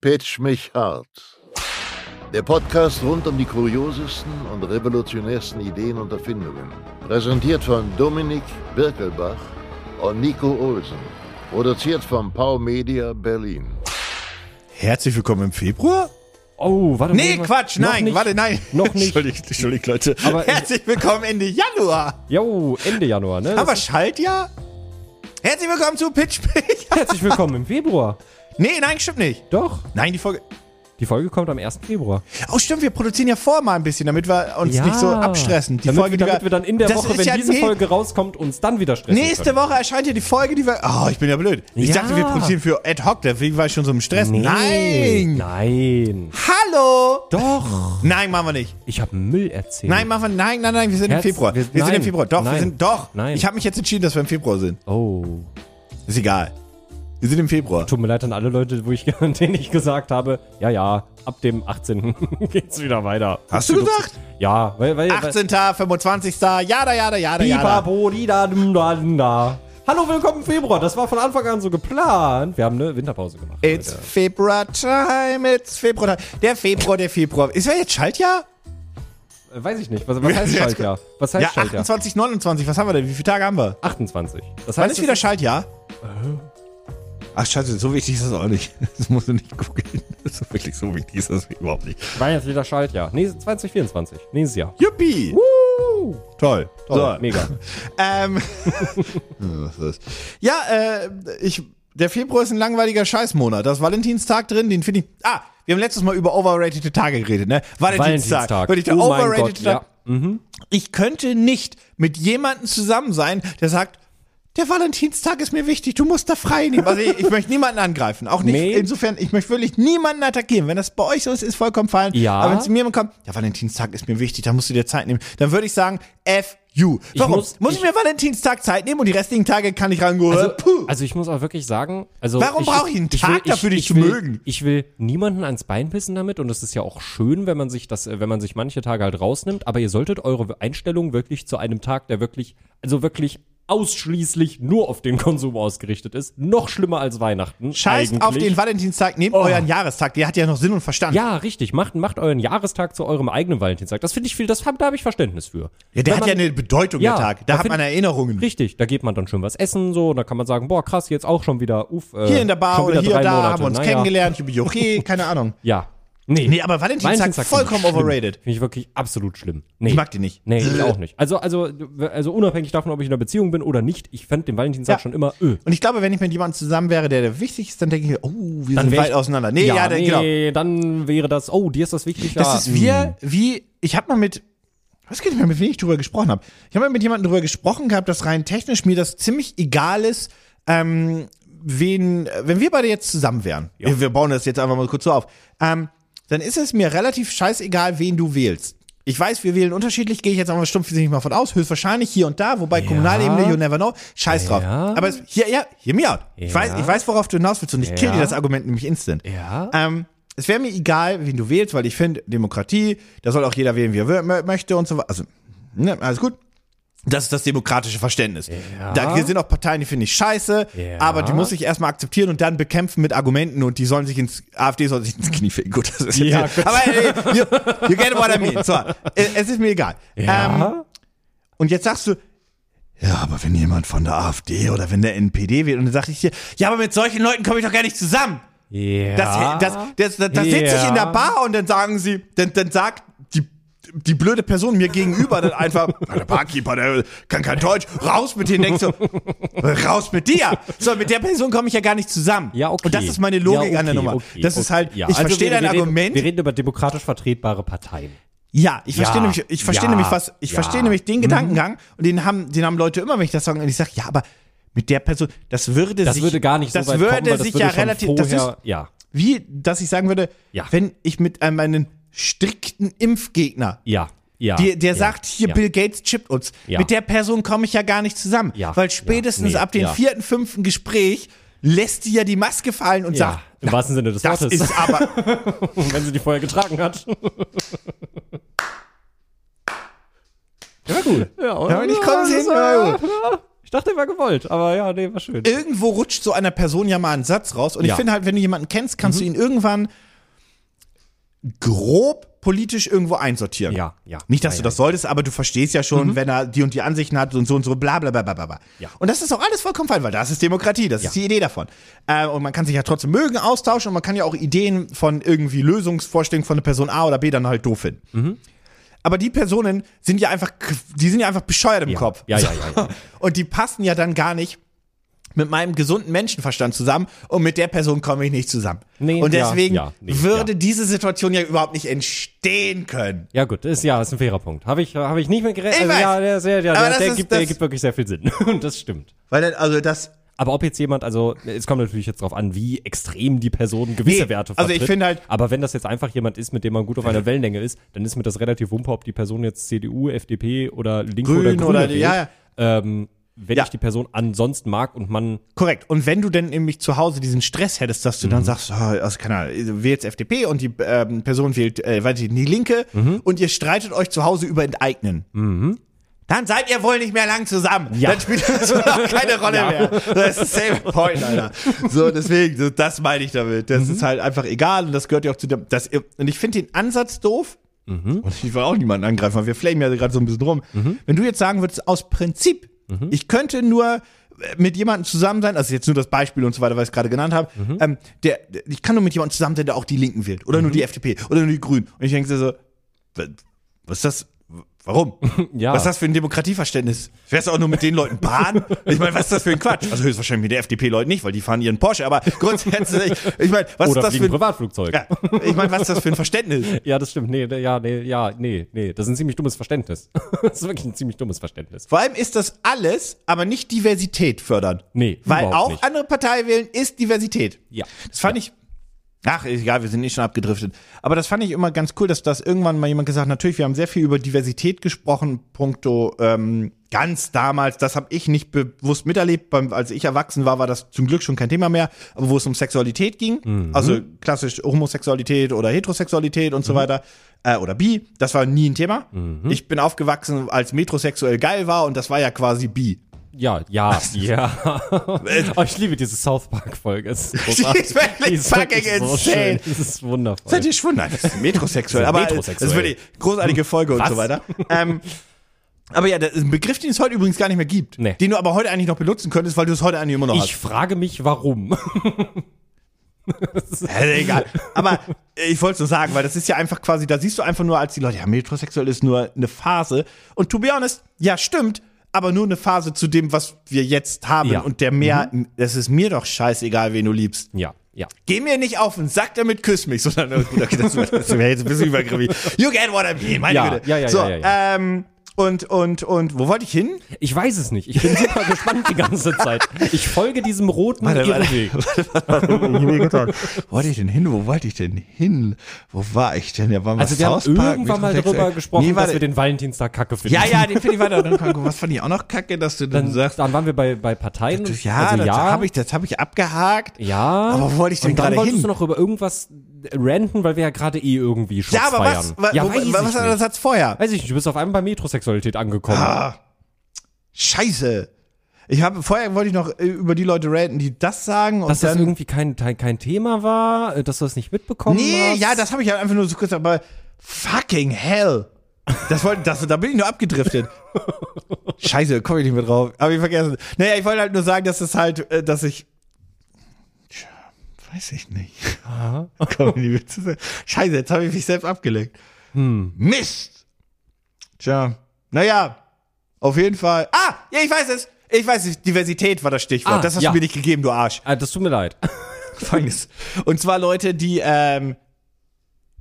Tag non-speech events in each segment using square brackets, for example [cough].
Pitch mich hart. Der Podcast rund um die kuriosesten und revolutionärsten Ideen und Erfindungen. Präsentiert von Dominik Birkelbach und Nico Olsen. Produziert von Pau Media Berlin. Herzlich willkommen im Februar? Oh, warte Nee, mal. Quatsch, Noch nein, nicht. warte, nein. Noch nicht. Entschuldigt, entschuldigt, Leute. Aber- Herzlich willkommen Ende Januar. Jo, Ende Januar, ne? Das- Schaltjahr? Herzlich willkommen zu Pitch Pitch. Herzlich willkommen im Februar. Nee, nein, stimmt nicht. Doch, Nein, die Folge. die Folge kommt am 1. Februar. Oh, stimmt, wir produzieren ja vor mal ein bisschen, damit wir uns Ja. nicht so abstressen. Die damit, Folge, wir, die damit wir dann in der Woche, wenn ja diese nee- Folge rauskommt, uns dann wieder stressen Nächste können. Woche erscheint ja die Folge, die wir. Oh, ich bin ja blöd. Ich Ja. dachte, wir produzieren für ad hoc, deswegen war ich schon so im Stress. Nee, Nein! Nein. Hallo! Doch. Nein, machen wir nicht. Ich habe Müll erzählt. Nein, machen wir Nein, nein, nein, wir sind Herz, im Februar. Wir, wir- sind im Februar. Doch, wir nein, sind. Doch. nein. Ich habe mich jetzt entschieden, dass wir im Februar sind. Oh. Ist egal. Wir sind im Februar. Tut mir leid an alle Leute, wo ich, [laughs] denen ich gesagt habe, ja, ja, ab dem 18. [laughs] geht's wieder weiter. Hast du gesagt? Ja, weil, weil, 18., 25., jada, jada, jada, jada. Pipapo, di da, dum, da, dum, da. Hallo, willkommen im Februar. Das war von Anfang an so geplant. Wir haben eine Winterpause gemacht. It's Leute. Februar time, it's Februar time. Der Februar, der Februar. Ist ja jetzt Schaltjahr? Äh, Weiß ich nicht. Was, was [laughs] heißt Schaltjahr? Was heißt Ja, Schaltjahr? 28, 29. Was haben wir denn? Wie viele Tage haben wir? 28. Das Wann heißt, ist wieder Schaltjahr? Ach, scheiße, so wichtig ist das auch nicht. [laughs] Das musst du nicht googeln. Das ist wirklich so wichtig ist das überhaupt nicht. war jetzt wieder Schaltjahr. Nee, 2024. Nächstes Jahr. Yuppie! Uh, Toll. toll, So. mega. [laughs] Ähm, [laughs] was ist das? Ja, äh, ich, der Februar ist ein langweiliger Scheißmonat. Da ist Valentinstag drin, den finde ich. Ah, wir haben letztes Mal über overrated Tage geredet, ne? Valentinstag. Valentinstag. Wirklich der Oh mein overrated Gott, ja. Tag. Ich könnte nicht mit jemandem zusammen sein, der sagt, der Valentinstag ist mir wichtig, du musst da frei nehmen. Also ich, ich möchte niemanden angreifen. Auch nicht, Nee. insofern, ich möchte wirklich niemanden attackieren. Wenn das bei euch so ist, ist vollkommen fein. Ja. Aber wenn zu mir jemand kommt, der Valentinstag ist mir wichtig, da musst du dir Zeit nehmen, dann würde ich sagen, F you. Warum? muss, muss- ich, ich- mir Valentinstag Zeit nehmen und die restlichen Tage kann ich rangehen? Also, Puh. also ich muss auch wirklich sagen, also Warum brauche ich einen Tag dafür, dich zu will, mögen? Ich will niemanden ans Bein pissen damit und es ist ja auch schön, wenn man sich das, äh, wenn man sich manche Tage halt rausnimmt, aber ihr solltet eure Einstellung wirklich zu einem Tag, der wirklich, also wirklich ausschließlich nur auf den Konsum ausgerichtet ist, noch schlimmer als Weihnachten. Scheißt eigentlich. auf den Valentinstag, nehmt euren Jahrestag, der hat ja noch Sinn und Verstand. Ja, richtig. Macht, macht euren Jahrestag zu eurem eigenen Valentinstag. Das finde ich viel, das hab, da habe ich Verständnis für. Ja, der Wenn hat ja man- eine Bedeutung, Ja, der Tag. Da da hat man Erinnerungen. Richtig, da geht man dann schön was essen, so, und da kann man sagen, boah, krass, jetzt auch schon wieder, uff, äh, Hier in der Bar oder hier da Monate. haben wir uns Naja. kennengelernt, Jubiläe, [laughs] keine Ahnung. Ja. Nee, Nee, aber Valentinstag vollkommen find ich overrated. Finde ich wirklich absolut schlimm. Nee. Ich mag die nicht. Nee, ich auch nicht. Also, also, also unabhängig davon, ob ich in einer Beziehung bin oder nicht, ich fand den Valentinstag Ja. schon immer öh. Und ich glaube, wenn ich mit jemandem zusammen wäre, der der wichtig ist, dann denke ich, oh, wir sind wär weit ich- auseinander. Nee, ja, der, nee, genau. dann wäre das, oh, dir ist das wichtig. ja, Das ist mm. wir, wie, ich habe mal mit, weiß gar nicht mehr, mit wem ich drüber gesprochen habe. Ich habe mal mit jemandem drüber gesprochen gehabt, dass rein technisch mir das ziemlich egal ist, ähm, wen, wenn wir beide jetzt zusammen wären, wir, wir bauen das jetzt einfach mal kurz so auf, ähm, dann ist es mir relativ scheißegal, wen du wählst. Ich weiß, wir wählen unterschiedlich, gehe ich jetzt aber stumpf nicht mal von aus, höchstwahrscheinlich hier und da, wobei Kommunalebene, you never know, scheiß drauf. Ja. Aber es, hier, ja, hear me out. Ich, Ja. weiß, ich weiß, worauf du hinaus willst und ich kill Ja. dir das Argument nämlich instant. Ja. Ähm, es wäre mir egal, wen du wählst, weil ich finde, Demokratie, da soll auch jeder wählen, wie er möchte und so weiter. Also, ne, alles gut. Das ist das demokratische Verständnis. Ja. Da hier sind auch Parteien, die finde ich scheiße, Ja. aber die muss ich erstmal akzeptieren und dann bekämpfen mit Argumenten und die sollen sich ins, AfD soll sich ins Knie ficken. [laughs] Gut, das ist Ja, jetzt, gut. aber ey, you, you get what I mean. So, äh, es ist mir egal. Ähm, Ja. und jetzt sagst du, ja, aber wenn jemand von der AfD oder wenn der NPD wählt, und dann sag ich dir, ja, aber mit solchen Leuten komme ich doch gar nicht zusammen. ja. Das, das, das, das, das sitze ich in der Bar und dann sagen sie, dann, dann sagt die, blöde Person mir gegenüber dann einfach, [laughs] "Na, der Barkeeper, der kann kein Deutsch, raus mit dir, denkst du, raus mit dir. So, mit der Person komme ich ja gar nicht zusammen. Ja, okay. Und das ist meine Logik ja, an der okay, Nummer. okay, das ist okay. halt, Ja, ich also verstehe dein reden- Argument. Wir reden über demokratisch vertretbare Parteien. Ja, ich verstehe Ja, nämlich, ich verstehe ja, nämlich was, ich. Mhm. verstehe nämlich den Gedankengang und den haben, den haben Leute immer, wenn ich das sage, und ich sage, ja, aber mit der Person, das würde Das sich, würde gar nicht so das weit würde kommen, weil das sich würde ja relativ, das ist, vorher, ja. wie, dass ich sagen würde, wenn ich mit einem einen strikten Impfgegner, Ja, ja. die, der ja, sagt, hier ja. Bill Gates chippt uns, Ja. mit der Person komme ich ja gar nicht zusammen, Ja, weil spätestens ja, nee, ab dem ja. vierten, fünften Gespräch lässt die ja die Maske fallen und Ja, sagt, im wahrsten Sinne des das Wortes. ist aber, [laughs] wenn sie die vorher getragen hat. ja gut. Ja, Ja, und ich komme sehen, ja, gut. Ich dachte, er war gewollt, aber ja, nee, war schön. Irgendwo rutscht so einer Person ja mal ein Satz raus. Und ich Ja. finde halt, wenn du jemanden kennst, kannst du ihn irgendwann grob politisch irgendwo einsortieren. Ja, ja. Nicht, dass Ja, du ja, das solltest, aber du verstehst ja schon, wenn er die und die Ansichten hat und so und so, bla bla bla bla bla. bla. Ja. Und das ist auch alles vollkommen fein, weil das ist Demokratie, das Ja. ist die Idee davon. Äh, und man kann sich ja trotzdem mögen, austauschen und man kann ja auch Ideen von irgendwie Lösungsvorstellungen von der Person A oder B dann halt doof finden. Mhm. Aber die Personen sind ja einfach, die sind ja einfach bescheuert im Ja. Kopf. Ja, ja, ja, ja. Und die passen ja dann gar nicht mit meinem gesunden Menschenverstand zusammen und mit der Person komme ich nicht zusammen. Nee, und ja, deswegen ja, nee, würde ja. diese Situation ja überhaupt nicht entstehen können. Ja, gut, ist ja, ist ein fairer Punkt. Habe ich, habe ich nicht mit gerechnet. Also, ja, der, der, der, der, das der, ist- gibt, der gibt wirklich sehr viel Sinn. [laughs] Und das stimmt. Weil dann, also das, Aber ob jetzt jemand, also es kommt natürlich jetzt drauf an, wie extrem die Person gewisse Nee, Werte also vertritt. ich finde halt- Aber wenn das jetzt einfach jemand ist, mit dem man gut auf einer [laughs] Wellenlänge ist, dann ist mir das relativ wumpe, ob die Person jetzt CDU, FDP oder Linke Grün oder Grüne oder- ja, ja. Ähm, wenn Ja. ich die Person ansonsten mag und man korrekt. Und wenn du denn nämlich zu Hause diesen Stress hättest, dass du Mhm. dann sagst, oh, also keine Ahnung, wählst FDP und die ähm, Person wählt, äh, weiß ich, die Linke Mhm. und ihr streitet euch zu Hause über Enteignen. Dann seid ihr wohl nicht mehr lang zusammen. Ja. Dann spielt das [laughs] auch keine [laughs] Rolle Ja. mehr. Das ist same point, Alter. So, deswegen, das meine ich damit. Das Mhm. ist halt einfach egal und das gehört ja auch zu dem, das, und ich finde den Ansatz doof. Mhm. Und ich will auch niemanden angreifen, weil wir flamen ja gerade so ein bisschen rum. Wenn du jetzt sagen würdest, aus Prinzip, Mhm. ich könnte nur äh, mit jemandem zusammen sein, also jetzt nur das Beispiel und so weiter, was ich gerade genannt habe, Mhm. ähm, der, ich kann nur mit jemandem zusammen sein, der auch die Linken wählt. Oder nur die FDP. Oder nur die Grünen. Und ich denke so, wa- was ist das? Warum? [laughs] Ja. Was ist das für ein Demokratieverständnis? Wärst du auch nur mit den Leuten Bahn? [laughs] Ich meine, was ist das für ein Quatsch? Also höchstwahrscheinlich mit der FDP-Leuten nicht, weil die fahren ihren Porsche, aber grundsätzlich, ich meine, was oder ist das für ein, Privatflugzeug. ja, ich meine, was ist das für ein Verständnis? [laughs] Ja, das stimmt. Nee, nee, ja, nee, ja, nee, nee. Das ist ein ziemlich dummes Verständnis. das ist wirklich ein ziemlich dummes Verständnis. Vor allem ist das alles, aber nicht Diversität fördern. Nee, Weil auch nicht. andere Partei wählen ist Diversität. Ja. Das fand ich. Ach, egal, wir sind eh schon abgedriftet. Aber das fand ich immer ganz cool, dass das irgendwann mal jemand gesagt hat, natürlich, wir haben sehr viel über Diversität gesprochen, punkto ähm, ganz damals, das habe ich nicht bewusst miterlebt. Beim, als ich erwachsen war, war das zum Glück schon kein Thema mehr, aber wo es um Sexualität ging, Mhm. also klassisch Homosexualität oder Heterosexualität Mhm. und so weiter, äh, oder bi, das war nie ein Thema. Mhm. Ich bin aufgewachsen, als metrosexuell geil war und das war ja quasi bi. Ja, ja, [laughs] ja. [laughs] oh, ich liebe diese South Park-Folge. Es ist [laughs] großartig. Die ist fucking so insane. schön. Das ist wundervoll. Seid ihr schwunden? Das ist metrosexuell. Das ist aber metrosexuell. das ist wirklich eine großartige Folge und Was? so weiter. Ähm, aber ja, das ist ein Begriff, den es heute übrigens gar nicht mehr gibt. Nee. Den du aber heute eigentlich noch benutzen könntest, weil du es heute eigentlich immer noch Ich frage mich, warum. hast. Äh, egal. Aber ich wollte es nur sagen, weil das ist ja einfach quasi, da siehst du einfach nur als die Leute, ja, metrosexuell ist nur eine Phase. Und to be honest, ja, stimmt, aber nur eine Phase zu dem, was wir jetzt haben. Ja. Und der mehr, das ist mir doch scheißegal, wen du liebst. ja, ja. Geh mir nicht auf den Sack damit, küss mich. [laughs] Sondern, okay, das wäre das wär jetzt ein bisschen übergriffig. You get what I mean, meine Ja, Güte. ja, ja, so, ja, ja, Ähm, und, und, und, wo wollte ich hin? Ich weiß es nicht. Ich bin super [laughs] gespannt die ganze Zeit. Ich folge diesem roten Irrweg. [laughs] Wo wollte ich denn hin? Wo wollte ich denn hin? Wo war ich denn? Ja, war mal Also wir haben irgendwann mal darüber gesprochen, Nee, dass warte. wir den Valentinstag kacke finden. Ja, ja, den finde ich weiter. Was fand ich auch noch kacke, dass du dann, Dann, sagst, dann waren wir bei, bei Parteien. ja, also das ja. habe ich, das habe ich abgehakt. Ja. Aber wo wollte ich denn Und dann gerade wolltest hin? du noch über irgendwas ranten, weil wir ja gerade eh irgendwie Shots Ja, aber was, feiern. wa, ja, wo, weiß ich was war der. Satz vorher? Weiß ich nicht, du bist auf einmal bei Metrosexualität angekommen. Ah, scheiße. Ich habe, vorher wollte ich noch äh, über die Leute ranten, die das sagen und dass das dann, irgendwie kein, kein, Thema war, äh, dass du das nicht mitbekommen Nee, hast. ja, das habe ich halt einfach nur so kurz, aber fucking hell. Das wollte, das, da bin ich nur abgedriftet. [laughs] Scheiße, komme ich nicht mehr drauf. Hab ich vergessen. Naja, ich wollte halt nur sagen, dass es halt, äh, dass ich. Weiß ich nicht. [laughs] Komm, die Witze. Scheiße, jetzt habe ich mich selbst abgelenkt. Hm. Mist. Tja, naja, auf jeden Fall. Ah, ja, ich weiß es. Ich weiß es. Diversität war das Stichwort. Ah, das hast ja. du mir nicht gegeben, du Arsch. Ah, das tut mir leid. [laughs] Folgendes. Und zwar Leute, die ähm,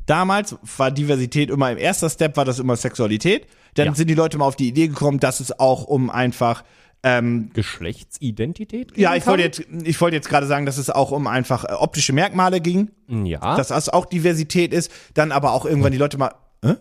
damals war Diversität immer im erster Step war das immer Sexualität. Dann Ja. sind die Leute mal auf die Idee gekommen, dass es auch um einfach ähm, Geschlechtsidentität? ja, ich wollte jetzt ich wollte jetzt gerade sagen, dass es auch um einfach äh, optische Merkmale ging, Ja. dass das auch Diversität ist. Dann aber auch irgendwann die Leute mal äh?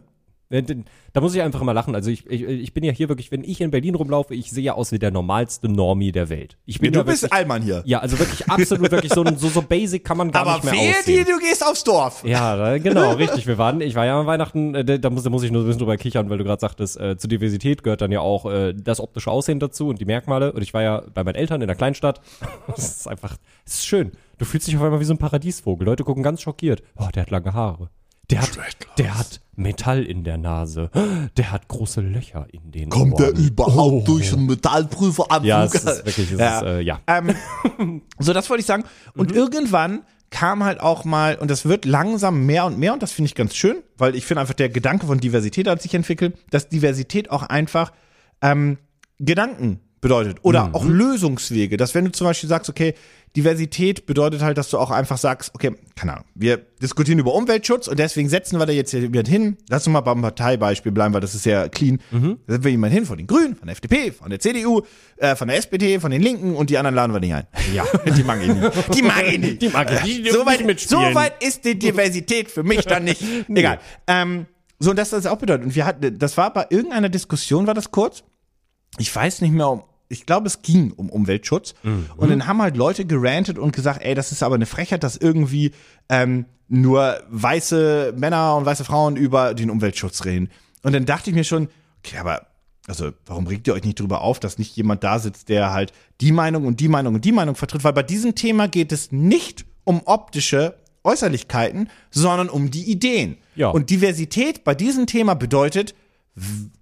Da muss ich einfach mal lachen. Also ich, ich, ich bin ja hier wirklich, wenn ich in Berlin rumlaufe, ich sehe ja aus wie der normalste Normie der Welt. Ich bin du ja bist Allmann hier. Ja, also wirklich absolut wirklich so, so, so basic kann man gar Aber nicht mehr aussehen. dir, du gehst aufs Dorf. Ja, genau, richtig. Wir waren, ich war ja an Weihnachten, äh, da muss, da muss ich nur ein bisschen drüber kichern, weil du gerade sagtest, äh, zur Diversität gehört dann ja auch äh, das optische Aussehen dazu und die Merkmale. Und ich war ja bei meinen Eltern in der Kleinstadt. [laughs] Das ist einfach, es ist schön. Du fühlst dich auf einmal wie so ein Paradiesvogel. Leute gucken ganz schockiert. Oh, der hat lange Haare. Der hat, der hat Metall in der Nase. Der hat große Löcher in den Kommt der Ohren. überhaupt Oh. durch einen Metallprüferanzug? Ja, es ist wirklich, es Ja. ist, äh, ja. Ähm, [laughs] so, das wollte ich sagen. Und irgendwann kam halt auch mal, und das wird langsam mehr und mehr, und das finde ich ganz schön, weil ich finde einfach, der Gedanke von Diversität hat sich entwickelt, dass Diversität auch einfach ähm, Gedanken bedeutet oder auch Lösungswege. Dass wenn du zum Beispiel sagst, okay, Diversität bedeutet halt, dass du auch einfach sagst, okay, keine Ahnung, wir diskutieren über Umweltschutz und deswegen setzen wir da jetzt jemand hin. Lass uns mal beim Parteibeispiel bleiben, weil das ist sehr clean. Da setzen wir jemanden hin von den Grünen, von der FDP, von der CDU, äh, von der SPD, von den Linken und die anderen laden wir nicht ein. Ja. [laughs] Die mag ich nicht. Die mag ich nicht. Die mag ich nicht. Die So dürfen weit, nicht so weit ist die Diversität für mich dann nicht. [laughs] Egal. Ähm, so, und das das auch bedeutet. Und wir hatten, das war bei irgendeiner Diskussion, war das kurz. Ich weiß nicht mehr, um, ich glaube, es ging um Umweltschutz. Und dann haben halt Leute gerantet und gesagt, ey, das ist aber eine Frechheit, dass irgendwie ähm, nur weiße Männer und weiße Frauen über den Umweltschutz reden. Und dann dachte ich mir schon, okay, aber also warum regt ihr euch nicht drüber auf, dass nicht jemand da sitzt, der halt die Meinung und die Meinung und die Meinung vertritt? Weil bei diesem Thema geht es nicht um optische Äußerlichkeiten, sondern um die Ideen. Ja. Und Diversität bei diesem Thema bedeutet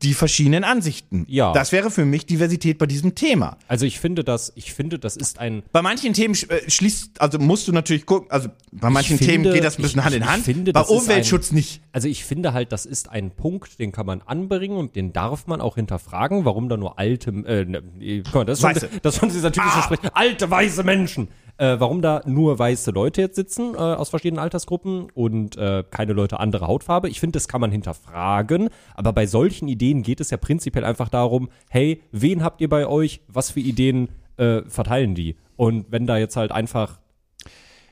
die verschiedenen Ansichten. Ja. Das wäre für mich Diversität bei diesem Thema. Also ich finde das, ich finde, das ist ein, Bei manchen Themen äh, schließt, also musst du natürlich gucken, also bei manchen finde- Themen geht das ein bisschen ich- Hand in ich Hand. finde, bei Umweltschutz nicht. Also ich finde halt, das ist ein Punkt, den kann man anbringen und den darf man auch hinterfragen, warum da nur alte, äh, ne, guck mal, das ist schon, das ist schon dieser typische Sprech, alte weiße Menschen. Äh, warum da nur weiße Leute jetzt sitzen äh, aus verschiedenen Altersgruppen und äh, keine Leute anderer Hautfarbe. Ich finde, das kann man hinterfragen, aber bei solchen Ideen geht es ja prinzipiell einfach darum, hey, wen habt ihr bei euch, was für Ideen äh, verteilen die? Und wenn da jetzt halt einfach,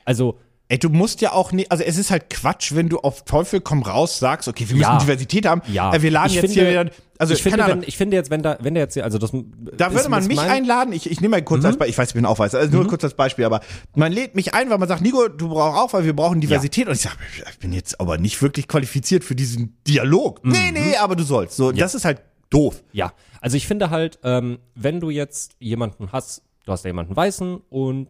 also Ey, du musst ja auch nicht, also es ist halt Quatsch, wenn du auf Teufel komm raus sagst, okay, wir müssen Ja. Diversität haben. Ja, Äh, wir laden ich jetzt finde, hier wieder, also ich finde, wenn, ich finde jetzt, wenn da, wenn der jetzt, hier- also das, da würde man mich einladen, ich, ich nehme mal Mhm. kurz als Beispiel, ich weiß, ich bin auch weiß, also nur kurz als Beispiel, aber man lädt mich ein, weil man sagt, Nico, du brauchst auch, weil wir brauchen Diversität. Und ich sage, ich bin jetzt aber nicht wirklich qualifiziert für diesen Dialog. Nee, Mhm. nee, aber du sollst. So, das ist halt doof. Ja, also ich finde halt, ähm, wenn du jetzt jemanden hast, du hast da jemanden Weißen und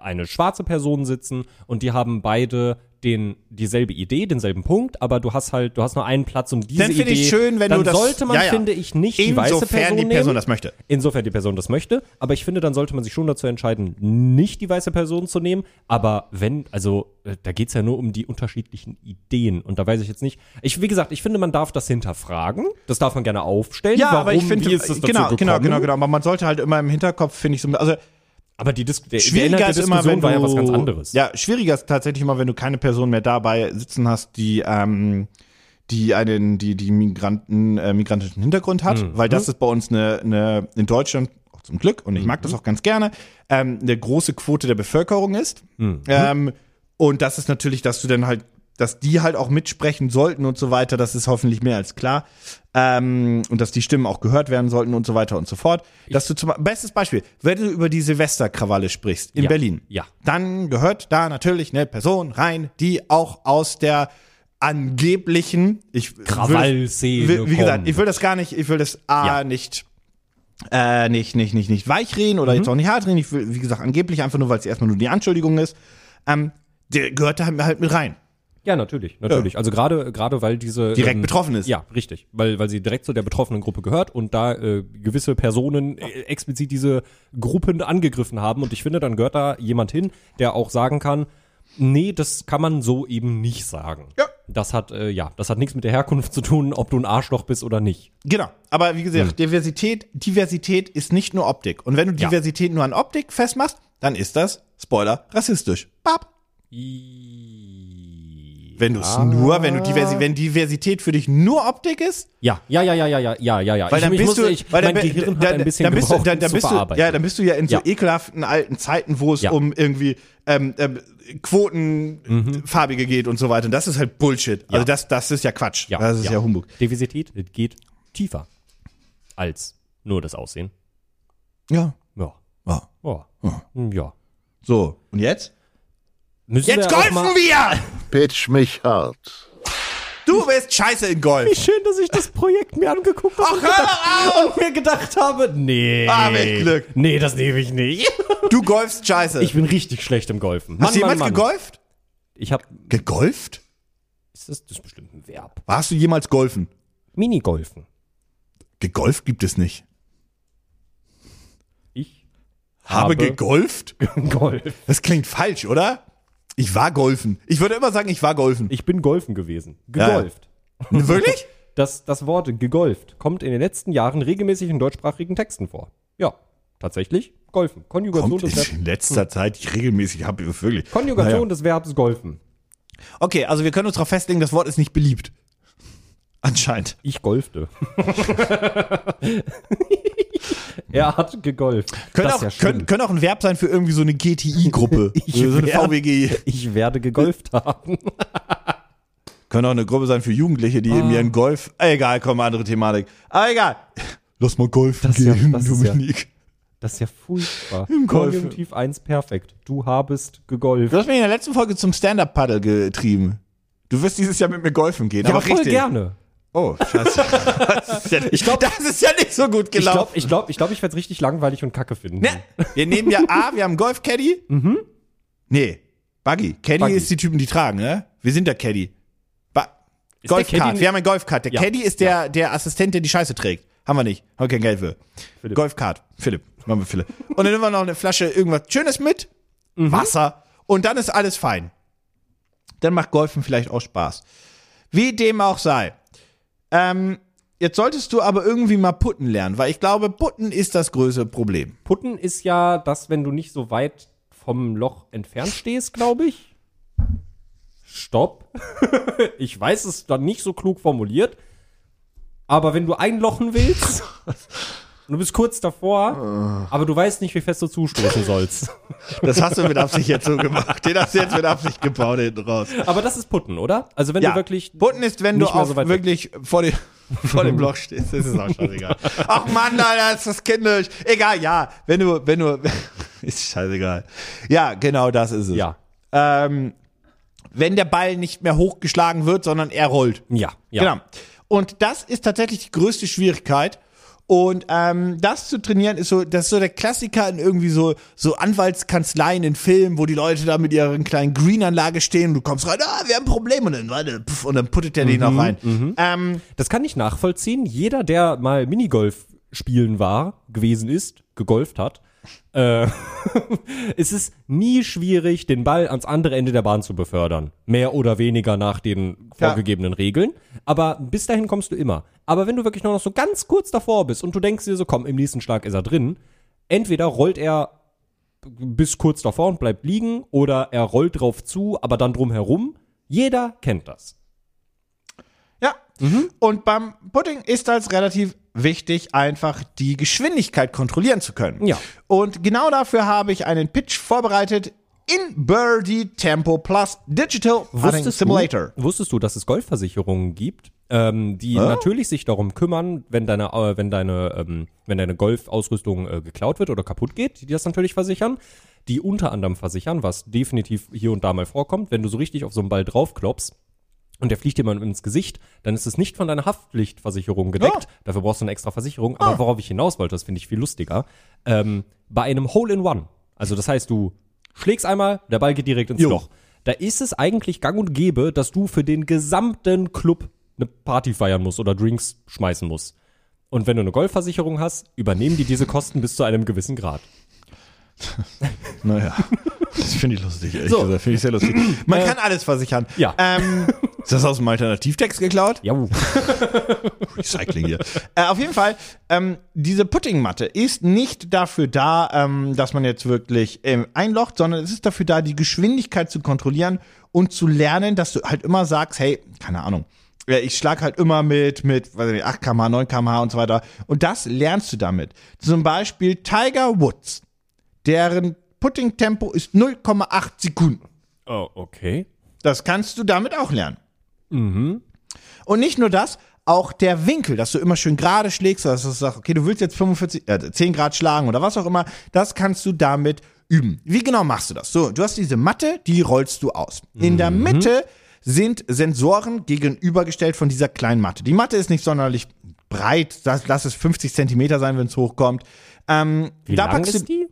eine schwarze Person sitzen und die haben beide den dieselbe Idee, denselben Punkt, aber du hast halt, du hast nur einen Platz um diese Dann finde Idee. ich schön, wenn dann du das- sollte man, ja, ja. finde ich, nicht die weiße Insofern Person die Person nehmen. das möchte. Insofern die Person das möchte, aber ich finde, dann sollte man sich schon dazu entscheiden, nicht die weiße Person zu nehmen. Aber wenn, also äh, da geht's ja nur um die unterschiedlichen Ideen. Und da weiß ich jetzt nicht. Ich, wie gesagt, ich finde, man darf das hinterfragen. Das darf man gerne aufstellen. Ja, Warum, aber ich finde, wie ist es dazu genau, genau, genau, genau. Aber man sollte halt immer im Hinterkopf, finde ich so, also Aber die Dis der, der schwieriger Inhalt ist der immer, Diskussion wenn du, war ja was ganz anderes. Ja, schwieriger ist tatsächlich immer, wenn du keine Person mehr dabei sitzen hast, die ähm, die einen, die die Migranten äh, migrantischen Hintergrund hat, Mhm. weil das ist bei uns eine, eine in Deutschland auch zum Glück und ich mag Mhm. das auch ganz gerne ähm, eine große Quote der Bevölkerung ist. Mhm. Ähm, und das ist natürlich, dass du dann halt dass die halt auch mitsprechen sollten und so weiter, das ist hoffentlich mehr als klar. Ähm, und dass die Stimmen auch gehört werden sollten und so weiter und so fort. Dass du zum bestes Beispiel, wenn du über die Silvesterkrawalle sprichst in Ja, Berlin, ja. dann gehört da natürlich eine Person rein, die auch aus der angeblichen ich Krawallszene will, wie gesagt, ich will das gar nicht, ich will das A Ja. nicht äh, nicht, nicht, nicht, nicht weich reden oder Mhm. jetzt auch nicht hart reden. Ich will, wie gesagt, angeblich einfach nur, weil es erstmal nur die Anschuldigung ist. Ähm, der gehört da halt mit rein. Ja, natürlich, natürlich. Also gerade gerade weil diese Direkt betroffen ist. Ja, richtig, weil weil sie direkt zu der betroffenen Gruppe gehört und da äh, gewisse Personen äh, explizit diese Gruppen angegriffen haben und ich finde, dann gehört da jemand hin, der auch sagen kann, nee, das kann man so eben nicht sagen. Ja. Das hat äh, ja, das hat nichts mit der Herkunft zu tun, ob du ein Arschloch bist oder nicht. Genau. Aber wie gesagt, Diversität, Diversität ist nicht nur Optik. Und wenn du Ja. Diversität nur an Optik festmachst, dann ist das, Spoiler, rassistisch. Bab. Wenn du es nur, wenn du Diversi wenn Diversität für dich nur Optik ist, Ja, ja, ja, ja, ja, ja, ja, ja, ja. weil ich, dann bist musste, du, ich, weil mein dann, Gehirn dann, hat ein bisschen dann bist du, gebraucht, dann, dann um bist du, ja, dann bist du ja in so Ja. ekelhaften alten Zeiten, wo es Ja. um irgendwie ähm, ähm, Quotenfarbige geht und so weiter. Und das ist halt Bullshit. Also Ja. das, das ist ja Quatsch. ja, das ist ja, Humbug. Diversität geht tiefer als nur das Aussehen. Ja. Ja. ja. Ja. ja. So, und jetzt? Müssen Jetzt wir golfen mal, wir! [laughs] Pitch mich hart. Du bist scheiße in Golf. Schön, dass ich das Projekt mir angeguckt habe Ach, und, hör gedacht- auf! und mir gedacht habe, nee. Ah, mit Glück. Nee, das nehme ich nicht. Du golfst scheiße. Ich bin richtig schlecht im Golfen. Hast du jemals gegolft? Ich habe, Gegolft? ist das, das ist bestimmt ein Verb. Warst du jemals golfen? Minigolfen. Gegolft gibt es nicht. Ich Habe habe gegolft? [laughs] Golf. Das klingt falsch, oder? Ich war golfen. Ich würde immer sagen, ich war golfen. Ich bin golfen gewesen. Gegolft. Wirklich? [laughs] Das, das Wort gegolft kommt in den letzten Jahren regelmäßig in deutschsprachigen Texten vor. Ja, tatsächlich. Golfen. Konjugation, Kommt des, Verbs, in letzter Zeit ich regelmäßig habe wirklich. Konjugation Naja. des Verbs golfen. Okay, also wir können uns darauf festlegen, das Wort ist nicht beliebt. [laughs] Anscheinend. Ich golfte. [laughs] [laughs] er hat gegolft. Können auch, ja können, können auch ein Verb sein für irgendwie so eine GTI-Gruppe. [laughs] Ich so eine werde- VWG. Ich werde gegolft haben. [laughs] Können auch eine Gruppe sein für Jugendliche, die Ah. in ihren Golf. Ah, Egal, komm, andere Thematik. Aber egal. Lass mal golfen Das ist ja- gehen, das ja- Dominik. Das ist ja furchtbar. Im Golf. Konjunktiv 1 perfekt. Du habest gegolft. Du hast mich in der letzten Folge zum Stand-Up-Paddle getrieben. Du wirst dieses Jahr mit mir golfen gehen. Ja, aber aber voll richtig. gerne. Oh, scheiße. Das ist ja, ich glaub, das ist ja nicht so gut Ich gelaufen. glaube, ich glaub, ich glaub, ich werde es richtig langweilig und kacke finden. Ne, wir nehmen ja A, wir haben Golf-Caddy. Mhm. Nee, Buggy. Caddy Buggy. ist die Typen, die tragen, ne? Wir sind der Caddy. Ba Ist der Golfcard. Wir haben einen Golfcard. Der Ja. Caddy ist der, der Assistent, der die Scheiße trägt. Haben wir nicht. Haben wir kein Geld für. Philipp. Golfcard. Philipp. Machen wir Philipp. Und dann nehmen wir noch eine Flasche irgendwas Schönes mit. Mhm. Wasser. Und dann ist alles fein. Dann macht Golfen vielleicht auch Spaß. Wie dem auch sei. Ähm, jetzt solltest du aber irgendwie mal putten lernen, weil ich glaube, putten ist das größte Problem. Putten ist ja das, wenn du nicht so weit vom Loch entfernt stehst, glaube ich. Stopp. [laughs] ich weiß es dann nicht so klug formuliert. Aber wenn du einlochen willst [laughs] und du bist kurz davor, aber du weißt nicht, wie fest du zustoßen sollst. [laughs] Das hast du mit Absicht jetzt so gemacht. Den hast du jetzt mit Absicht gebaut hinten raus. Aber das ist Putten, oder? Also wenn Ja, du wirklich. Putten ist, wenn du auf so weg. wirklich vor dem, [laughs] vor dem Loch stehst. Das ist auch scheißegal. Ach Mann, Alter, ist das kindisch. Egal, ja. Wenn du, wenn du, [laughs] ist scheißegal. Ja, genau das ist es. Ja. Ähm, wenn der Ball nicht mehr hochgeschlagen wird, sondern er rollt. Ja, ja. Genau. Und das ist tatsächlich die größte Schwierigkeit. Und ähm, das zu trainieren ist so, das ist so der Klassiker in irgendwie so so Anwaltskanzleien in Filmen, wo die Leute da mit ihren kleinen Greenanlage stehen und du kommst rein, ah, wir haben ein Problem und dann, warte, pff, und dann puttet der den noch rein. Ähm, Das kann ich nachvollziehen. Jeder, der mal Minigolf spielen war, gewesen ist, gegolft hat, äh, [laughs] es ist nie schwierig, den Ball ans andere Ende der Bahn zu befördern. Mehr oder weniger nach den Ja. vorgegebenen Regeln. Aber bis dahin kommst du immer. Aber wenn du wirklich nur noch so ganz kurz davor bist und du denkst dir so, komm, im nächsten Schlag ist er drin, entweder rollt er bis kurz davor und bleibt liegen oder er rollt drauf zu, aber dann drum herum. Jeder kennt das. Ja. Und beim Putting ist als relativ wichtig, einfach die Geschwindigkeit kontrollieren zu können. Ja. Und genau dafür habe ich einen Pitch vorbereitet in Birdie Tempo Plus Digital Putting Simulator. Du, wusstest du, dass es Golfversicherungen gibt, ähm, die natürlich sich darum kümmern, wenn deine, äh, wenn deine, ähm, wenn deine Golfausrüstung äh, geklaut wird oder kaputt geht, die das natürlich versichern, die unter anderem versichern, was definitiv hier und da mal vorkommt, wenn du so richtig auf so einen Ball draufklopfst und der fliegt dir mal ins Gesicht, dann ist es nicht von deiner Haftpflichtversicherung gedeckt. Ah. Dafür brauchst du eine extra Versicherung. Aber worauf ich hinaus wollte, das finde ich viel lustiger, ähm, bei einem Hole-in-One. Also das heißt, du schlägst einmal, der Ball geht direkt ins Jo. Loch. Da ist es eigentlich gang und gäbe, dass du für den gesamten Club eine Party feiern musst oder Drinks schmeißen musst. Und wenn du eine Golfversicherung hast, übernehmen die diese Kosten bis zu einem gewissen Grad. [laughs] Naja, das finde ich lustig, ehrlich So. gesagt. Finde ich sehr lustig. Man kann alles versichern. Ja. Ähm, ist das aus dem Alternativtext geklaut? Ja, [laughs] Recycling hier. äh, auf jeden Fall, ähm, diese Puttingmatte ist nicht dafür da, ähm, dass man jetzt wirklich ähm, einlocht, sondern es ist dafür da, die Geschwindigkeit zu kontrollieren und zu lernen, dass du halt immer sagst, hey, keine Ahnung, äh, ich schlag halt immer mit, mit weiß nicht, 8 kmh, 9 kmh und so weiter. Und das lernst du damit. Zum Beispiel Tiger Woods, deren Putting-Tempo ist 0,8 Sekunden. Oh, okay. Das kannst du damit auch lernen. Mhm. Und nicht nur das, auch der Winkel, dass du immer schön gerade schlägst, dass du sagst, okay, du willst jetzt 45, äh, 10 Grad schlagen oder was auch immer, das kannst du damit üben. Wie genau machst du das? So, du hast diese Matte, die rollst du aus. In der Mitte sind Sensoren gegenübergestellt von dieser kleinen Matte. Die Matte ist nicht sonderlich breit, lass, lass es 50 Zentimeter sein, wenn es hochkommt. Ähm, Wie lang ist die?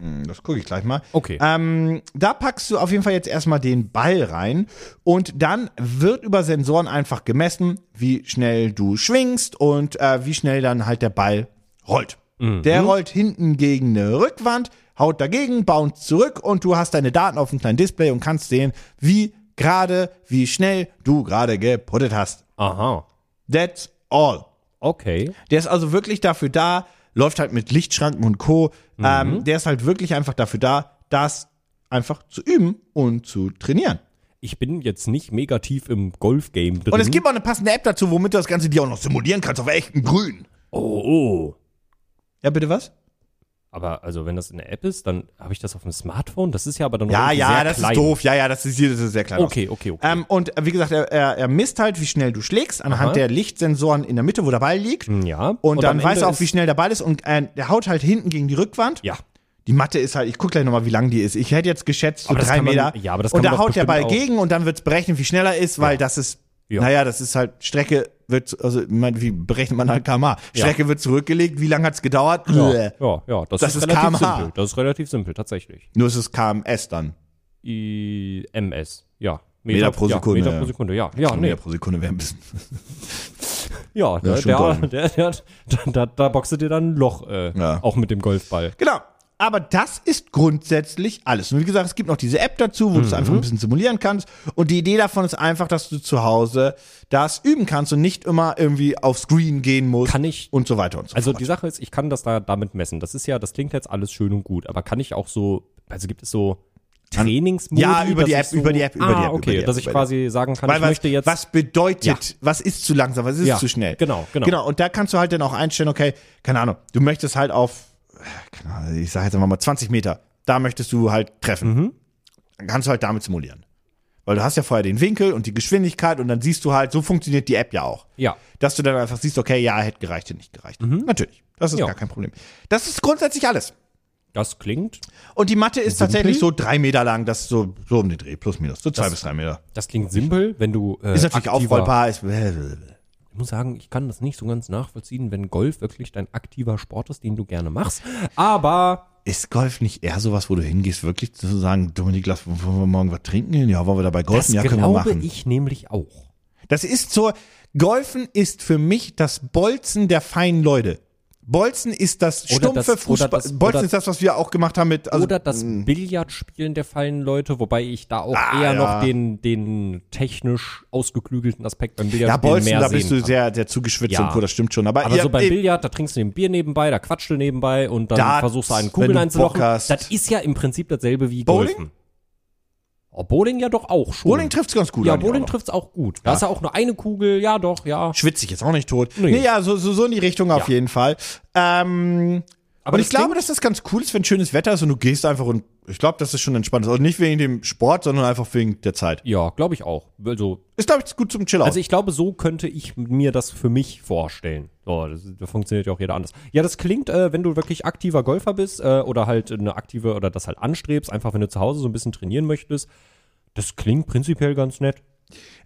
Hm, das gucke ich gleich mal. Okay. Ähm, da packst du auf jeden Fall jetzt erstmal den Ball rein und dann wird über Sensoren einfach gemessen, wie schnell du schwingst und äh, wie schnell dann halt der Ball rollt. Der rollt hinten gegen eine Rückwand, haut dagegen, bounce zurück und du hast deine Daten auf einem kleinen Display und kannst sehen, wie gerade, wie schnell du gerade geputtet hast. Aha. That's all. Okay. Der ist also wirklich dafür da, läuft halt mit Lichtschranken und Co. Mhm. Ähm, der ist halt wirklich einfach dafür da, das einfach zu üben und zu trainieren. Ich bin jetzt nicht mega tief im Golf-Game drin. Und es gibt auch eine passende App dazu, womit du das Ganze dir auch noch simulieren kannst auf echtem Grün. oh, oh. Ja, bitte was? Aber also wenn das eine App ist, dann habe ich das auf dem Smartphone. Das ist ja aber dann noch Ja, ja, sehr das klein. ist doof. Ja, ja, das ist das ist sehr klein. Okay, okay, okay. Ähm, und äh, wie gesagt, er, er, er misst halt, wie schnell du schlägst, anhand Aha. der Lichtsensoren in der Mitte, wo der Ball liegt. ja. Und, dann am weiß er auch, wie schnell der Ball ist. Und äh, der haut halt hinten gegen die Rückwand. Ja. Die Matte ist halt, ich guck gleich nochmal, wie lang die ist. Ich hätte jetzt geschätzt, so drei man- Meter. ja, aber das und kann da man doch haut der Ball auch- gegen und dann wird's berechnet, wie schnell er ist, weil das ist, Ja. naja, das ist halt, Strecke wird, also, wie berechnet man halt kmh? Strecke wird zurückgelegt, wie lange hat's gedauert? Ja, ja, ja, das, Das ist, ist relativ kmh. simpel. Das ist relativ simpel, tatsächlich. Nur ist es KMS dann. I MS, ja. Meter pro ja, Sekunde, Meter ja. pro Sekunde, ja. Ja, nee. Meter pro Sekunde wäre ein bisschen. Ja, der, der, der, der, da, boxt dir dann ein Loch, äh, Ja. auch mit dem Golfball. Genau. Aber das ist grundsätzlich alles. Und wie gesagt, es gibt noch diese App dazu, wo du es einfach Mhm. ein bisschen simulieren kannst. Und die Idee davon ist einfach, dass du zu Hause das üben kannst und nicht immer irgendwie auf Screen gehen musst. Kann ich- Und so weiter und so Also fort. die Sache ist, ich kann das da damit messen. Das ist ja, das klingt jetzt alles schön und gut, aber kann ich auch so, also gibt es so Trainingsmodi? Ja, über die App, so, über die App, über ah, die App, okay, über die App, dass ich über die quasi sagen kann, Weil ich was, möchte jetzt, was bedeutet, Ja. was ist zu langsam, was ist Ja, zu schnell? genau, genau. Genau, und da kannst du halt dann auch einstellen, okay, keine Ahnung, du möchtest halt auf, ich sag jetzt einfach mal 20 Meter, da möchtest du halt treffen. Mhm. Dann kannst du halt damit simulieren. Weil du hast ja vorher den Winkel und die Geschwindigkeit und dann siehst du halt, so funktioniert die App ja auch. ja, Dass du dann einfach siehst, okay, ja, hätte gereicht, hätte nicht gereicht. Natürlich, das ist Mhm. Ja. gar kein Problem. Das ist grundsätzlich alles. das klingt, Und die Matte ist Simpel? tatsächlich so drei Meter lang, das ist so, so um den Dreh, plus minus, so zwei bis drei Meter. das klingt simpel, wenn du, äh, Ist natürlich aufrollbar, ist, Ich muss sagen, ich kann das nicht so ganz nachvollziehen, wenn Golf wirklich dein aktiver Sport ist, den du gerne machst. Aber Ist Golf nicht eher sowas, wo du hingehst, wirklich zu sagen, Dominik, lass, wollen wir morgen was trinken? Ja, wollen wir dabei das golfen? Ja, können wir glaube machen. ich nämlich auch. Das ist so, Golfen ist für mich das Bolzen der feinen Leute. Bolzen ist das stumpfe das- Fußball. das- Bolzen ist das, was wir auch gemacht haben mit, also, Oder das Billardspielen der feinen Leute, wobei ich da auch Ah, eher ja. noch den, den technisch ausgeklügelten Aspekt beim ja, Billardspielen Bolzen, mehr da sehen bist du kann. sehr, sehr zugeschwitzt Ja. und Co., das stimmt schon. Aber, Aber ihr- so beim Billard, da trinkst du ein Bier nebenbei, da quatscht du nebenbei und dann Darts, versuchst du einen Kugeln einzulochen. Bock hast. Das ist ja im Prinzip dasselbe wie Bowling? Golfen. Oh, Bowling ja doch auch schon. Bowling trifft's ganz gut. Ja, eigentlich Bowling auch noch. trifft's auch gut. Da ist ja auch nur eine Kugel, ja doch, ja. Schwitze ich jetzt auch nicht tot. Nee. Nee, ja, so, so, so in die Richtung auf Ja. jeden Fall. Ähm, Aber und das ich glaube, dass das ganz cool ist, wenn schönes Wetter ist und du gehst einfach und ich glaube, das ist schon entspannt. Also nicht wegen dem Sport, sondern einfach wegen der Zeit. Ja, glaube ich auch. Also, Ist, glaube ich, gut zum Chill also ich glaube, so könnte ich mir das für mich vorstellen. So, das, das funktioniert ja auch jeder anders. Ja, das klingt, äh, wenn du wirklich aktiver Golfer bist äh, oder halt eine aktive oder das halt anstrebst, einfach wenn du zu Hause so ein bisschen trainieren möchtest. Das klingt prinzipiell ganz nett.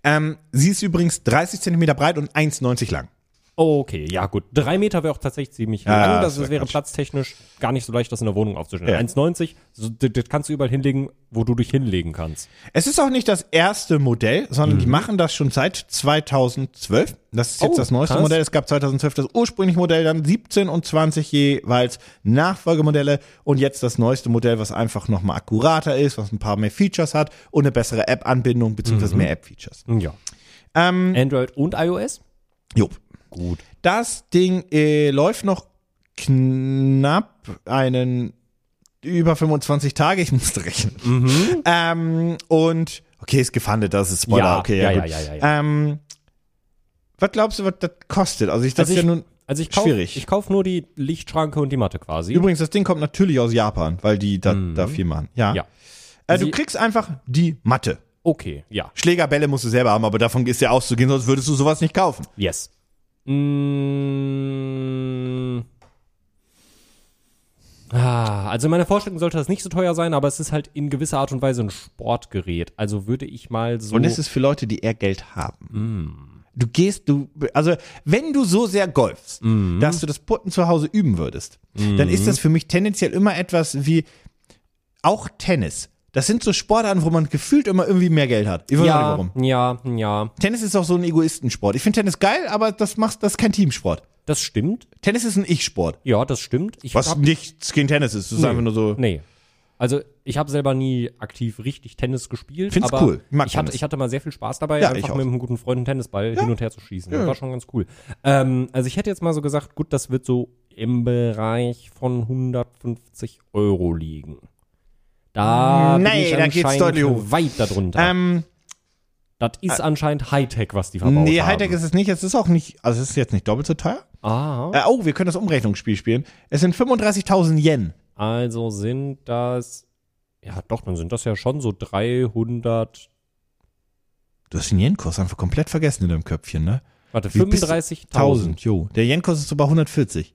ähm, sie ist übrigens 30 Zentimeter breit und 1,90 lang. Okay, ja gut. Drei Meter wäre auch tatsächlich ziemlich Ja, lang. Das, das wär wäre platztechnisch gar nicht so leicht, das in der Wohnung aufzustellen. Ja. 1,90, so, das, kannst du überall hinlegen, wo du dich hinlegen kannst. Es ist auch nicht das erste Modell, sondern die machen das schon seit 2012. Das ist jetzt Oh, das neueste krass. Modell. Es gab 2012 das ursprüngliche Modell, dann 17 und 20 jeweils Nachfolgemodelle und jetzt das neueste Modell, was einfach nochmal akkurater ist, was ein paar mehr Features hat und eine bessere App-Anbindung beziehungsweise mehr App-Features. Ja. Ähm, Android und iOS? jo. Gut. Das Ding äh, läuft noch knapp einen über 25 Tage, ich musste rechnen. Ähm, und Okay, ist gefundet, das ist Spoiler. Ja, okay, ja, ja, gut. ja, ja, ja. Ähm, was glaubst du, was das kostet? Also ich, das Also ist ja ich- nun Also ich kauf, schwierig. Ich kaufe nur die Lichtschranke und die Matte quasi. Übrigens, das Ding kommt natürlich aus Japan, weil die da, da viel machen. Ja. Mhm. Ja. Äh, du kriegst einfach die Matte. Okay, ja. Schlägerbälle musst du selber haben, aber davon ist ja auszugehen, sonst würdest du sowas nicht kaufen. Yes. Mm. Ah, also in meiner Vorstellung sollte das nicht so teuer sein, aber es ist halt in gewisser Art und Weise ein Sportgerät. Also würde ich mal so. Und es ist für Leute, die eher Geld haben. Mm. Du gehst, du, also wenn du so sehr golfst, Mm. dass du das Putten zu Hause üben würdest, dann ist das für mich tendenziell immer etwas wie auch Tennis. Das sind so Sportarten, wo man gefühlt immer irgendwie mehr Geld hat. Ich weiß ja, nicht warum. ja, ja, Tennis ist auch so ein Egoistensport. Ich finde Tennis geil, aber das macht, das ist kein Teamsport. das stimmt. Tennis ist ein Ich-Sport. Ja, das stimmt. Ich Was nichts gegen Tennis ist. Das ist einfach nur so. Nee. Also ich habe selber nie aktiv richtig Tennis gespielt. Find's aber cool. Ich mag ich, hatte, Tennis. ich hatte mal sehr viel Spaß dabei, Ja, einfach mit einem guten Freund einen Tennisball hin und her zu schießen. Das war schon ganz cool. Ähm, also ich hätte jetzt mal so gesagt, gut, das wird so im Bereich von 150 Euro liegen. Da bin Nee, ich da geht's deutlich hoch. weit darunter. Ähm, das ist anscheinend Hightech, was die verbaut nee, haben. Hightech ist es nicht. Es ist auch nicht, also es ist jetzt nicht doppelt so teuer. Aha. Äh, oh, wir können das Umrechnungsspiel spielen. Es sind 35.000 Yen. Also sind das, ja doch, dann sind das ja schon so 300, Du hast den Yen-Kurs einfach komplett vergessen in deinem Köpfchen, ne? warte, Wie bist du- 35.000. 1000, jo. Der Yen-Kurs ist sogar 140.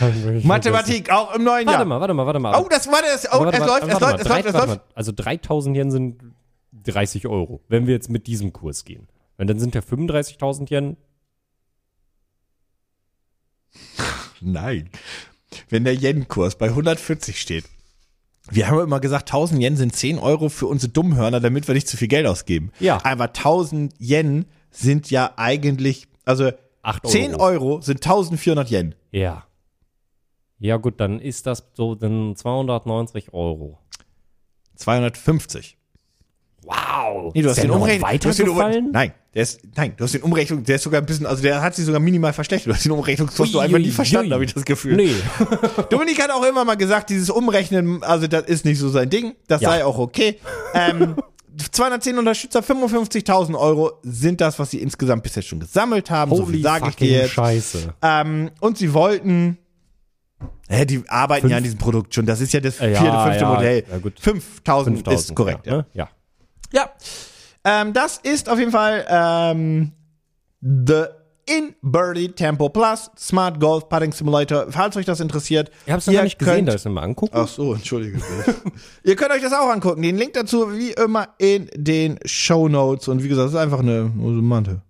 [laughs] Mathematik, auch im neuen Warte Jahr. mal, warte mal, warte mal. Oh, das war das. Oh, Warte es läuft, es warte mal, läuft, es läuft, es warte läuft. Also 3000 Yen sind 30 Euro, wenn wir jetzt mit diesem Kurs gehen. Und dann sind ja 35.000 Yen. [laughs] Nein. Wenn der Yen-Kurs bei 140 steht. Wir haben immer gesagt, 1000 Yen sind 10 Euro für unsere Dummhörner, damit wir nicht zu viel Geld ausgeben. Ja. Aber 1000 Yen sind ja eigentlich, also Acht 10 Euro. Euro sind 1400 Yen. Ja. Ja gut, dann ist das so dann 290 Euro. 250. Wow. Nee, du hast den Umrechnung. du hast den Umre- weitergefallen? Nein, der ist, nein, du hast den Umrechnung, der ist sogar ein bisschen, also der hat sich sogar minimal verschlechtert. Du hast den Umrechnungskurs so Ui, einfach nie ui, verstanden, ui. habe ich das Gefühl. Nee. [laughs] Dominik hat auch immer mal gesagt, dieses Umrechnen, also das ist nicht so sein Ding, das Ja. sei auch okay. Ähm, 210 Unterstützer, 55.000 Euro sind das, was sie insgesamt bisher schon gesammelt haben. so Holy viel sage ich dir jetzt. Scheiße. Ähm, und sie wollten, hä, die arbeiten Fünf- ja an diesem Produkt schon. Das ist ja das vierte, ja, fünfte ja, Modell. ja, gut. 5000 5000 ist korrekt, ja. Ja, ne? ja. Ja. Ähm, das ist auf jeden Fall ähm, The In Birdie Tempo Plus Smart Golf Putting Simulator. Falls euch das interessiert, Ich hab's noch gar nicht gesehen, da ist mal angucken. Ach so, entschuldige. [laughs] Ihr könnt euch das auch angucken. Den Link dazu wie immer in den Show Notes. Und wie gesagt, es ist einfach eine, eine Matte.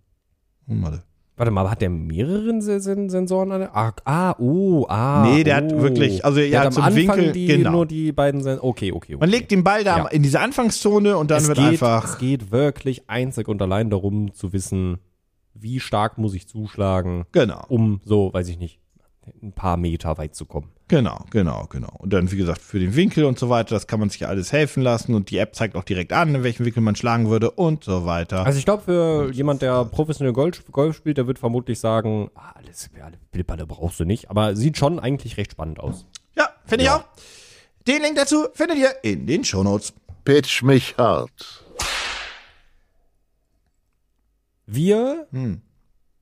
Eine Matte. Warte mal, hat der mehreren Se- Sen- Sensoren? an der- Ah, ah, oh, ah. Nee, der hat oh. wirklich- also der ja, hat zum Anfang Winkel, die, genau. nur die beiden Sen Okay, okay, okay. Man legt den Ball da Ja. in diese Anfangszone und dann es wird geht, einfach. Es geht wirklich einzig und allein darum zu wissen, wie stark muss ich zuschlagen, Genau, um so, weiß ich nicht, ein paar Meter weit zu kommen. Genau, genau, genau. Und dann, wie gesagt, für den Winkel und so weiter, das kann man sich ja alles helfen lassen. Und die App zeigt auch direkt an, in welchem Winkel man schlagen würde und so weiter. Also ich glaube, für jemand, der professionell Golf, Golf spielt, der wird vermutlich sagen, ah, alles, alle brauchst du nicht, aber sieht schon eigentlich recht spannend aus. ja, finde ich Ja. auch. Den Link dazu findet ihr in den Show Notes. Pitch mich hart. Wir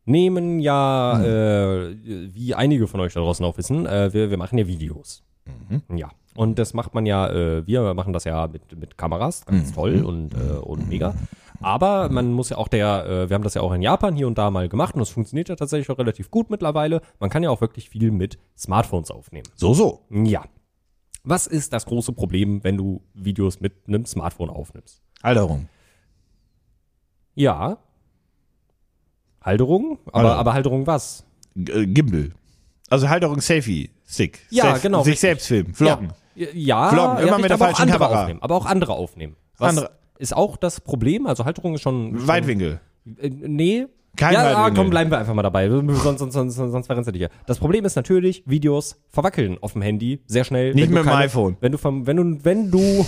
nehmen ja, äh, wie einige von euch da draußen auch wissen, äh, wir, wir machen ja Videos. Ja. Und das macht man ja, äh, wir machen das ja mit, mit Kameras, ganz toll und, äh, und mega. Aber man muss ja auch der, äh, wir haben das ja auch in Japan hier und da mal gemacht und das funktioniert ja tatsächlich auch relativ gut mittlerweile. Man kann ja auch wirklich viel mit Smartphones aufnehmen. So, so. Ja. Was ist das große Problem, wenn du Videos mit einem Smartphone aufnimmst? Halterung. Ja. Halterung? Aber, Halterung. aber Halterung was? G äh, Gimbal. Also Halterung Selfie Stick. Ja, Self genau, Sich richtig. selbst filmen, vloggen. Ja, ja Vloggen, immer ja, mit der aber auch falschen andere Kamera. Aufnehmen, aber auch andere aufnehmen. Was Andere. ist auch das Problem? Also Halterung ist schon. Weitwinkel. Schon, äh, nee, Kein Ja, ah, komm, bleiben wir einfach mal dabei. Sonst, sonst, sonst, sonst verrennst du dich hier. Das Problem ist natürlich, Videos verwackeln auf dem Handy sehr schnell. Nicht mit dem iPhone. Wenn du vom, wenn du, wenn du,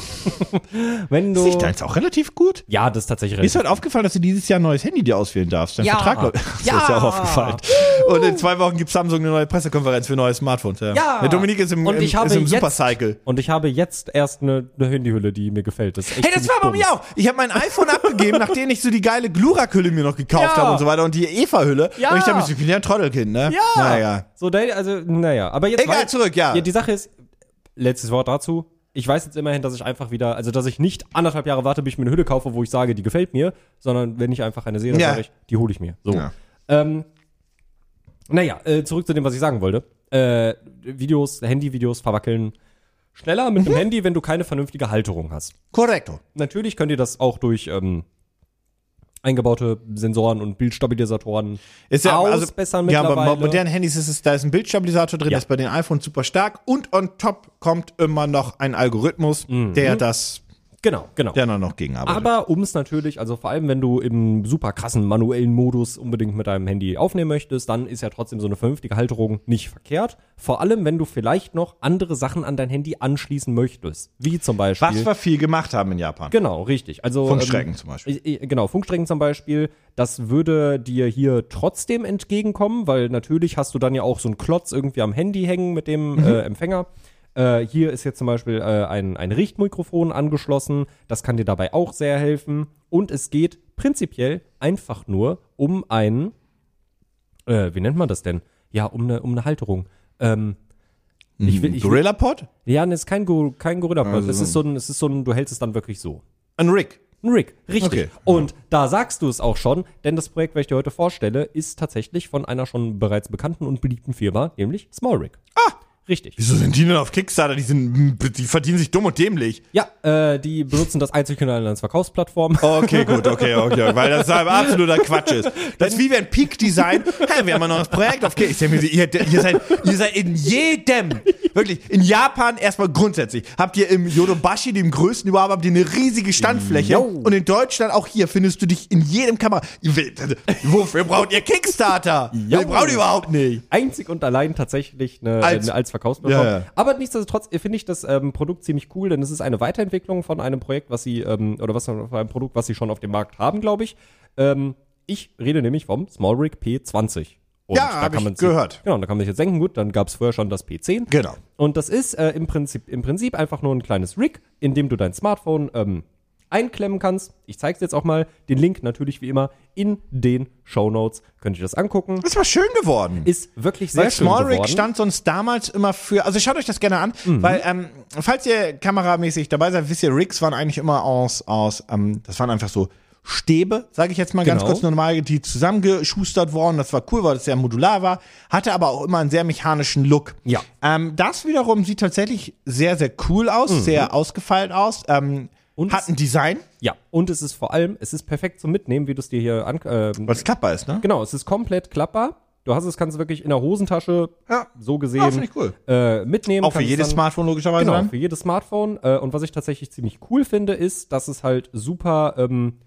[laughs] wenn du. Sieht deins auch relativ gut? Ja, das ist tatsächlich Mir ist heute aufgefallen, dass du dieses Jahr ein neues Handy dir auswählen darfst. Dein Ja. Vertrag läuft. [laughs] Das Ja. ist ja auch aufgefallen. Und in zwei Wochen gibt Samsung eine neue Pressekonferenz für neue Smartphones. Ja. Ja. Der Dominik ist im, Und im, ich habe ist im jetzt- Supercycle. Und ich habe jetzt erst eine, eine Handyhülle, die mir gefällt. Das ist echt Hey, das war bei mir auch. Ich habe mein iPhone abgegeben, [laughs] nachdem ich so die geile Glurak-Hülle mir noch gekauft Ja. habe und so weiter und die Eva-Hülle. Ja. Und ich dachte ich bin ja ein Trottelkind, ne? Ja. Naja. So, also, naja. Aber jetzt. Egal, zurück, ja. ja. Die Sache ist, letztes Wort dazu. Ich weiß jetzt immerhin, dass ich einfach wieder, also dass ich nicht anderthalb Jahre warte, bis ich mir eine Hülle kaufe, wo ich sage, die gefällt mir, sondern wenn ich einfach eine sehe, dann Ja. sage ich, die hole ich mir. So. Ja. Ähm, naja, äh, zurück zu dem, was ich sagen wollte. Äh, Videos, Handyvideos verwackeln schneller mit dem Mhm. Handy, wenn du keine vernünftige Halterung hast. Korrekto. Natürlich könnt ihr das auch durch ähm, eingebaute Sensoren und Bildstabilisatoren Ist ja, also, ausbessern ja, mittlerweile. aber bei modernen Handys ist es, da ist ein Bildstabilisator drin, Ja. das ist bei den iPhones super stark und on top kommt immer noch ein Algorithmus, der das, genau, genau. der dann noch gegenarbeitet. Aber um es natürlich, also vor allem wenn du im super krassen manuellen Modus unbedingt mit deinem Handy aufnehmen möchtest, dann ist ja trotzdem so eine vernünftige Halterung nicht verkehrt. Vor allem, wenn du vielleicht noch andere Sachen an dein Handy anschließen möchtest. Wie zum Beispiel. Was wir viel gemacht haben in Japan. Genau, richtig. Also Funkstrecken ähm, zum Beispiel. äh, äh, Genau, Funkstrecken zum Beispiel. Das würde dir hier trotzdem entgegenkommen, weil natürlich hast du dann ja auch so einen Klotz irgendwie am Handy hängen mit dem Mhm. äh, Empfänger. Äh, hier ist jetzt zum Beispiel äh, ein, ein Richtmikrofon angeschlossen. Das kann dir dabei auch sehr helfen. Und es geht prinzipiell einfach nur um einen, äh, wie nennt man das denn? Ja, um eine, um eine Halterung. Ähm, ich will, ich will, Gorilla Pod? ja, ne, ist kein, Go, kein Gorilla Pod. Also es ist so ein, es ist so ein, du hältst es dann wirklich so. Ein Rig. Ein Rig, richtig. Okay. Und da sagst du es auch schon, denn das Projekt, welches ich dir heute vorstelle, ist tatsächlich von einer schon bereits bekannten und beliebten Firma, nämlich Small Rig. Ah! Richtig. Wieso sind die denn auf Kickstarter? Die sind, die verdienen sich dumm und dämlich. Ja, äh, die benutzen das Einzelkanal als Verkaufsplattform. Okay, gut, okay, okay, weil das aber absoluter Quatsch ist. Das ist wie wenn Peak Design, hey, wir haben ein neues Projekt auf Kick. Ich denke mir, ihr, ihr, seid, ihr seid in jedem, wirklich, in Japan erstmal grundsätzlich, habt ihr im Yodobashi, dem größten überhaupt, habt ihr eine riesige Standfläche Jo. und in Deutschland auch hier findest du dich in jedem Kamera. Wofür braucht ihr Kickstarter? Jo. Ihr braucht ihr überhaupt nicht. Einzig und allein tatsächlich eine, Als- als, eine, als Verkaufsplattform. Ja, ja. Aber nichtsdestotrotz finde ich das ähm, Produkt ziemlich cool, denn es ist eine Weiterentwicklung von einem Projekt, was sie, ähm, oder was von einem Produkt, was sie schon auf dem Markt haben, glaube ich. Ähm, ich rede nämlich vom SmallRig P20. Und Ja, da hab kann ich gehört. Genau, da kann man sich jetzt denken, gut, dann gab es vorher schon das P10. Genau. Und das ist äh, im, Prinzip, im Prinzip einfach nur ein kleines Rig, in dem du dein Smartphone ähm, einklemmen kannst. Ich zeige es jetzt auch mal. Den Link natürlich wie immer in den Show Notes. Könnt ihr das angucken. Das war schön geworden. Ist wirklich sehr Weil schön Small Rig geworden. stand sonst damals immer für, also schaut euch das gerne an, Mhm. weil, ähm, falls ihr kameramäßig dabei seid, wisst ihr, Rigs waren eigentlich immer aus, aus, ähm, das waren einfach so Stäbe, sage ich jetzt mal ganz Genau. kurz normal, die zusammengeschustert worden. Das war cool, weil das sehr modular war, hatte aber auch immer einen sehr mechanischen Look. Ja. Ähm, das wiederum sieht tatsächlich sehr, sehr cool aus, sehr ausgefeilt aus. Ähm, Mhm. Und hat ein Design, Ja, und es ist vor allem, es ist perfekt zum Mitnehmen, wie du es dir hier an. Ähm, weil es klappbar ist, ne? genau, es ist komplett klappbar. Du hast es, kannst es wirklich in der Hosentasche Ja. so gesehen Ah, finde ich cool. äh, mitnehmen. Auch für jedes dann- Smartphone logischerweise Genau, dann. für jedes Smartphone. Äh, und was ich tatsächlich ziemlich cool finde, ist, dass es halt super ähm,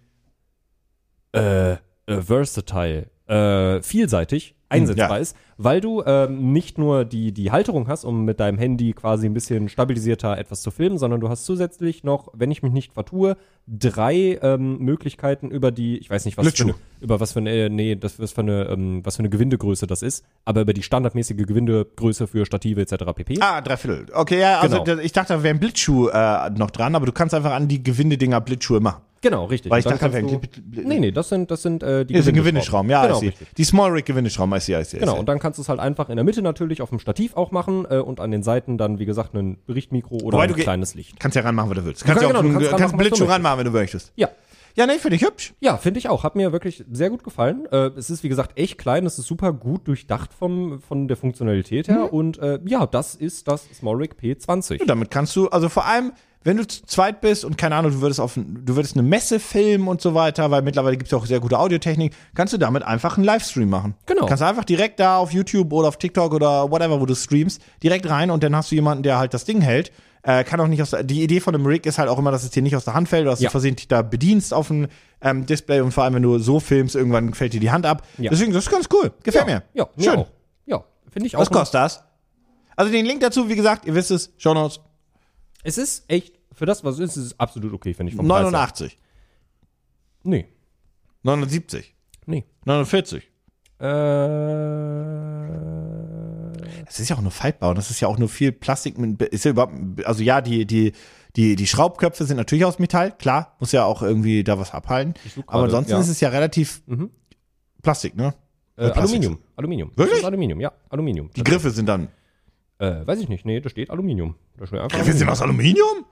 äh, äh, versatile, äh, vielseitig einsetzbar Hm, ja. ist, weil du ähm, nicht nur die, die Halterung hast, um mit deinem Handy quasi ein bisschen stabilisierter etwas zu filmen, sondern du hast zusätzlich noch, wenn ich mich nicht vertue, drei ähm, Möglichkeiten über die, ich weiß nicht, was für eine, über was für eine, nee, das was für eine, ähm, was für eine Gewindegröße das ist, aber über die standardmäßige Gewindegröße für Stative etc. pp. Ah, drei Viertel. Okay, ja, also Genau. ich dachte, da wäre ein Blitzschuh äh, noch dran, aber du kannst einfach an die Gewindedinger Blitzschuhe machen. Genau, richtig. Weil ich dann dachte, kannst Bl- Nee, nee, das sind, das sind äh, die Das ist ein Gewindeschrauben, ja, genau, richtig. Die Small Rig Gewindeschrauben, I see, I see, I Genau, und dann kannst du es halt einfach in der Mitte natürlich auf dem Stativ auch machen äh, und an den Seiten dann, wie gesagt, ein Richtmikro oder Wobei ein kleines Licht. Kannst ja ranmachen, was du willst. Kannst kannst- ja auch genau, du einen, kannst kannst ranmachen, einen was du Blitzschuh ranmachen, wenn du möchtest. Ja, Ja, nee, finde ich hübsch. ja, finde ich auch. Hat mir wirklich sehr gut gefallen. Äh, es ist, wie gesagt, echt klein. Es ist super gut durchdacht vom, von der Funktionalität her. Und äh, ja, das ist das SmallRig P20. Und damit kannst du, also vor allem, wenn du zu zweit bist und keine Ahnung, du würdest auf, du würdest eine Messe filmen und so weiter, weil mittlerweile gibt es ja auch sehr gute Audiotechnik, kannst du damit einfach einen Livestream machen. Genau. Kannst einfach direkt da auf YouTube oder auf TikTok oder whatever, wo du streamst, direkt rein und dann hast du jemanden, der halt das Ding hält. Äh, kann auch nicht aus der, die Idee von einem Rig ist halt auch immer, dass es dir nicht aus der Hand fällt, oder dass Ja. du versehentlich da bedienst auf ein ähm, Display und vor allem, wenn du so filmst, irgendwann fällt dir die Hand ab. Ja. Deswegen, das ist ganz cool. Gefällt mir. Ja, mir Schön. auch. Ja, finde ich auch. Was kostet das? Also den Link dazu, wie gesagt, ihr wisst es, Show Notes, Es ist echt, für das, was es ist, ist es absolut okay, finde ich. vom Preis her. 89, Nee, 79, nee. 49. Äh, Es ist ja auch nur faltbar und das ist ja auch nur viel Plastik. Mit, ist ja überhaupt, also ja, die, die, die, die Schraubköpfe sind natürlich aus Metall, klar, muss ja auch irgendwie da was abhalten. such Aber ansonsten ja. Mhm. ist es ja relativ Plastik, ne? äh, Plastik. Aluminium. Aluminium. Wirklich? Das ist Aluminium, ja. Aluminium. Die Griffe sind dann. Äh, weiß ich nicht. Nee, da steht Aluminium. Da steht einfach Griffe sind aus Aluminium?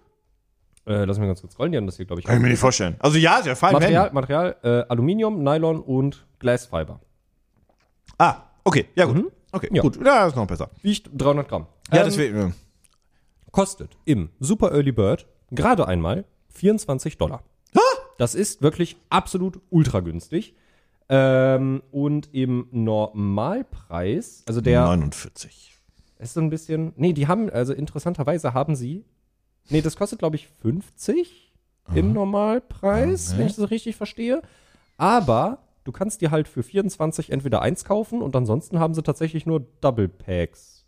Äh, lass mich ganz kurz scrollen. Die haben das hier, glaube ich, Kann ich mir nicht vorstellen. Also ja, ja fein. Material, Material äh, Aluminium, Nylon und Glasfiber. Ah, okay, ja gut. Okay, Ja. gut. Ja, ist noch besser. Wiegt 300 Gramm. Ja, Ähm, deswegen. kostet im Super Early Bird gerade einmal 24 Dollar. Das ist wirklich absolut ultra günstig. Ähm, und im Normalpreis, also der 49. ist so ein bisschen, nee, die haben, also interessanterweise haben sie, nee, das kostet glaube ich 50 im Normalpreis, wenn ich das richtig verstehe. Aber du kannst dir halt für 24 entweder eins kaufen und ansonsten haben sie tatsächlich nur Double Packs.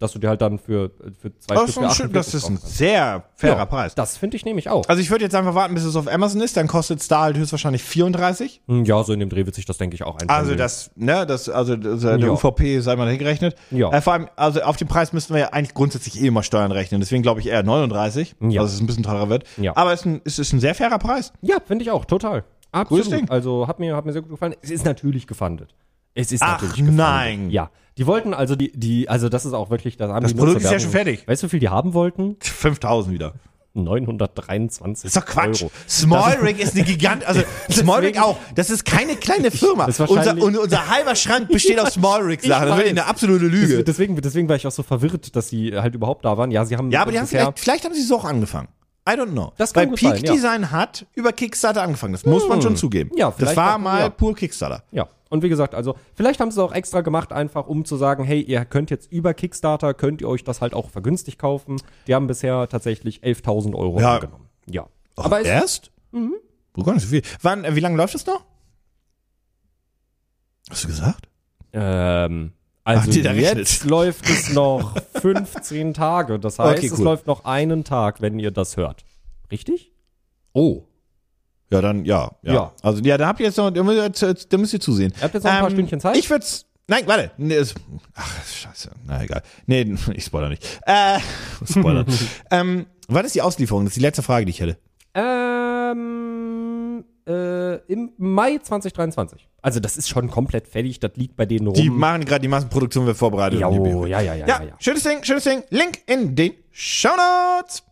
Dass du dir halt dann für, für zwei Das Stück für schön, das 48 ist ein sehr fairer Ja, Preis. Das finde ich nämlich auch. Also ich würde jetzt einfach warten, bis es auf Amazon ist, dann kostet es da halt höchstwahrscheinlich 34. Hm, Ja, so in dem Dreh wird sich das, denke ich, auch einpendeln. Also das, ne, das, also das, äh, der Ja. UVP sei mal hingerechnet. Ja. Äh, vor allem, also auf den Preis müssten wir ja eigentlich grundsätzlich eh immer Steuern rechnen. Deswegen glaube ich eher 39, Ja. dass es ein bisschen teurer wird. Ja. Aber es ist ein, es ist ein sehr fairer Preis. Ja, finde ich auch, total. Absolut. Also hat mir, hat mir sehr gut gefallen. Es ist natürlich gefundet. Es ist Ach, natürlich gefundet. nein. Ja. Die wollten also die, die, also das ist auch wirklich, das haben Das die Produkt ist ja schon fertig. Weißt du, wie viel die haben wollten? [laughs] 5000 wieder. 923 Das ist doch Quatsch. Euro. Small Rig ist eine [laughs] Gigant, also [laughs] Small Rig auch. Das ist keine kleine Firma. Unser, und unser halber Schrank besteht aus Small Rig Sachen. Das ist eine absolute Lüge. Deswegen, deswegen war ich auch so verwirrt, dass sie halt überhaupt da waren. Ja, sie haben Ja, aber die haben vielleicht, vielleicht haben sie so auch angefangen. I don't know. Das kann Weil Peak sein, ja. Design hat über Kickstarter angefangen. Das muss man schon zugeben. Ja, das war mal ja. pur Kickstarter. Ja, und wie gesagt, also vielleicht haben sie es auch extra gemacht, einfach um zu sagen, hey, ihr könnt jetzt über Kickstarter, könnt ihr euch das halt auch vergünstigt kaufen. Die haben bisher tatsächlich 11.000 Euro Ja. angenommen. Ja. Aber es- erst? Mhm. Nicht so viel. Wann, äh, wie lange läuft das noch? Hast du gesagt? Ähm, also Ach, jetzt [laughs] läuft es noch 15 Tage. Das heißt, Okay, es cool. läuft noch einen Tag, wenn ihr das hört. Richtig? Oh. Ja, dann, ja, ja. Ja. Also, ja, da habt ihr jetzt noch, da müsst ihr, da müsst ihr zusehen. Ihr habt jetzt noch ein paar Stündchen Zeit? Ich würd's, nein, warte. Nee, es, ach, scheiße. Na, egal. Nee, [laughs] ich spoiler nicht. Äh, [laughs] Spoiler. [laughs] ähm, wann ist die Auslieferung? Das ist die letzte Frage, die ich hätte. Ähm, äh, im Mai 2023. Also das ist schon komplett fertig. Das liegt bei denen rum. Die machen gerade die Massenproduktion, wird vorbereitet. und die- oh, ja, ja, ja, ja, ja, ja. schönes Ding, schönes Ding. Link in den Shownotes.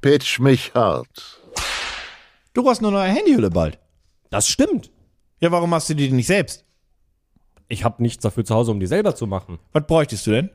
Pitch mich hart. Du hast nur eine neue Handyhülle bald. Das stimmt. Ja, warum machst du die denn nicht selbst? Ich habe nichts dafür zu Hause, um die selber zu machen. Was bräuchtest du denn?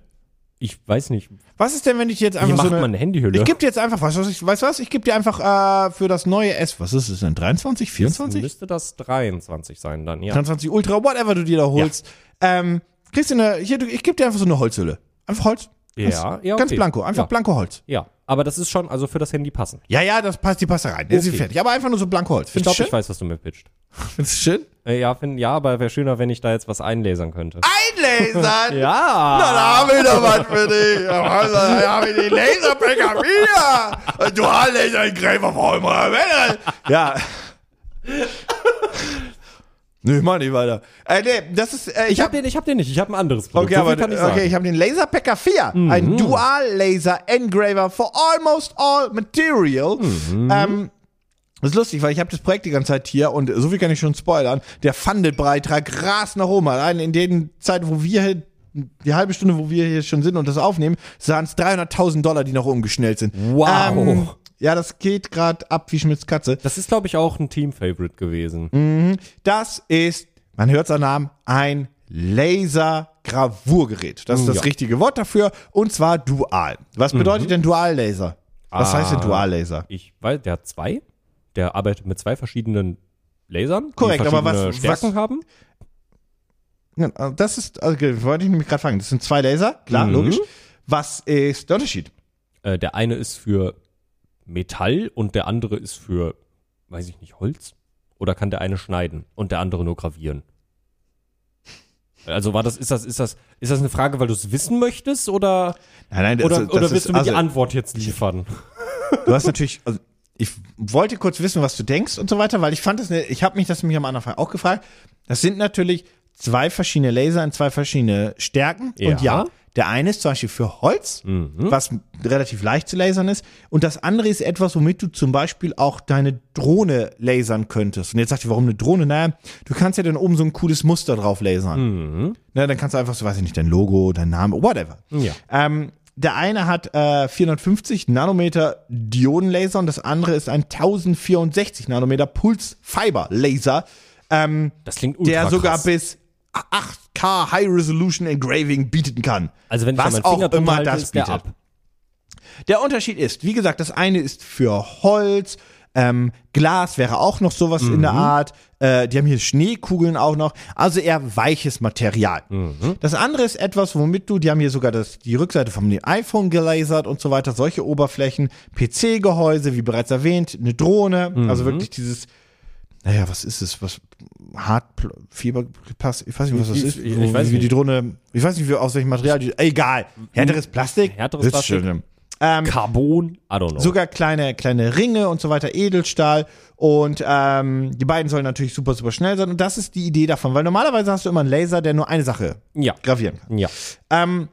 Ich weiß nicht. Was ist denn, wenn ich jetzt Wie einfach macht so eine, man eine Handyhülle? Ich gebe dir jetzt einfach, weißt du was, ich, weißt du was? Ich gebe dir einfach äh, für das neue S, was ist es denn, 23, 24? Müsste das 23 sein dann, ja. 23 Ultra, whatever du dir da holst. Ähm, kriegst du eine, hier, ich gebe dir einfach so eine Holzhülle. Einfach Holz. Ja, Ganz, ja, Ganz okay. blanko, einfach Ja. blanko Holz. Ja, aber das ist schon also für das Handy passend. Ja, ja, das passt, die passt da rein. Jetzt ist Okay. fertig. Aber einfach nur so blanko Holz. Ich Findest du glaube, ich weiß, was du mir pitcht. [laughs] Findest du schön? Äh, ja, find, ja, aber wäre schöner, wenn ich da jetzt was einlasern könnte. Einlasern! [laughs] Ja. Na, da haben wir doch was für dich. Da haben wir die Laserpicker wieder. Duallaser in Gräber vor immer. Ja. [laughs] Nö, mach nicht weiter. Äh, nee, das ist, äh, Ich hab den, ich hab den nicht. Ich habe ein anderes Produkt. Okay, So aber ich okay, ich habe den Laserpacker 4, ein Dual Laser Engraver for almost all material. Ähm, das ist lustig, weil ich habe das Projekt die ganze Zeit hier und so viel kann ich schon spoilern. Der Funded-Beitrag rast nach oben. Allein in den Zeiten, wo wir hier, die halbe Stunde, wo wir hier schon sind und das aufnehmen, sahen es 300.000 Dollar, die nach oben geschnellt sind. Wow. Ähm, ja, das geht gerade ab wie Schmitz Katze. Das ist, glaube ich, auch ein Team-Favorite gewesen. Das ist, man hört am Namen, ein Lasergravurgerät. Das ist das Ja. richtige Wort dafür. Und zwar dual. Was bedeutet denn Duallaser? Was heißt denn Ah. Duallaser? Ich weiß, der hat zwei. Der arbeitet mit zwei verschiedenen Lasern, Korrekt, aber was- Stärken was- haben. Ja, Das ist, also, wollte ich nämlich gerade fragen. Das sind zwei Laser, klar, Mhm. logisch. Was ist der Unterschied? Äh, der eine ist für Metall und der andere ist für, weiß ich nicht, Holz Oder kann der eine schneiden und der andere nur gravieren? Also war das, ist das, ist das, ist das eine Frage, weil du es wissen möchtest oder, Nein, nein, das, oder, das oder ist- willst du mir also, die Antwort jetzt liefern? Du hast natürlich, also ich wollte kurz wissen, was du denkst und so weiter, weil ich fand das, ich habe mich das nämlich am Anfang auch gefragt. Das sind natürlich zwei verschiedene Laser in zwei verschiedene Stärken. Ja. Und ja, der eine ist zum Beispiel für Holz, was relativ leicht zu lasern ist. Und das andere ist etwas, womit du zum Beispiel auch deine Drohne lasern könntest. Und jetzt sagt ihr, warum eine Drohne? Naja, du kannst ja dann oben so ein cooles Muster drauf lasern. Na, dann kannst du einfach so, weiß ich nicht, dein Logo, dein Name, whatever. Ja. Ähm, der eine hat äh, 450 Nanometer Diodenlaser und das andere ist ein 1064 Nanometer Pulse Fiber Laser, ähm, Das klingt ultra der sogar krass. bis 8K High Resolution Engraving bieten kann. Also wenn ich was auch immer halte, das der bietet. ab. Der Unterschied ist, wie gesagt, das eine ist für Holz, ähm, Glas wäre auch noch sowas in der Art. Äh, die haben hier Schneekugeln auch noch. Also eher weiches Material. Das andere ist etwas, womit du, die haben hier sogar das, die Rückseite vom iPhone gelasert und so weiter, solche Oberflächen, PC-Gehäuse, wie bereits erwähnt, eine Drohne, also wirklich dieses, naja, was ist es, was, Hart, Fieberpass, ich weiß nicht, was das Ich- ist, ich- wo- ich weiß wie die nicht. Drohne, ich weiß nicht, wie, aus welchem Material die, egal, härteres Plastik, Härteres Plastik. schon, ähm, Carbon, I don't know. sogar kleine, kleine Ringe und so weiter, Edelstahl. Und ähm, die beiden sollen natürlich super, super schnell sein. Und das ist die Idee davon, weil normalerweise hast du immer einen Laser, der nur eine Sache ja. gravieren kann. Ja. Ähm,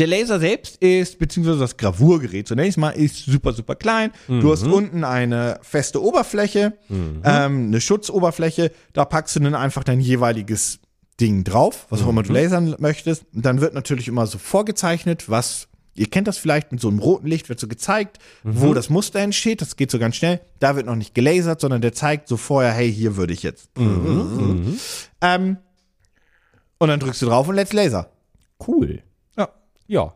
der Laser selbst ist, beziehungsweise das Gravurgerät zunächst mal, ist super, super klein. Du hast unten eine feste Oberfläche, ähm, eine Schutzoberfläche. Da packst du dann einfach dein jeweiliges Ding drauf, was auch immer du lasern möchtest. Und dann wird natürlich immer so vorgezeichnet, was, ihr kennt das vielleicht, mit so einem roten Licht wird so gezeigt, wo das Muster entsteht. Das geht so ganz schnell. Da wird noch nicht gelasert, sondern der zeigt so vorher, hey, hier würde ich jetzt. Ähm, und dann drückst du drauf und let's laser. Cool. Ja.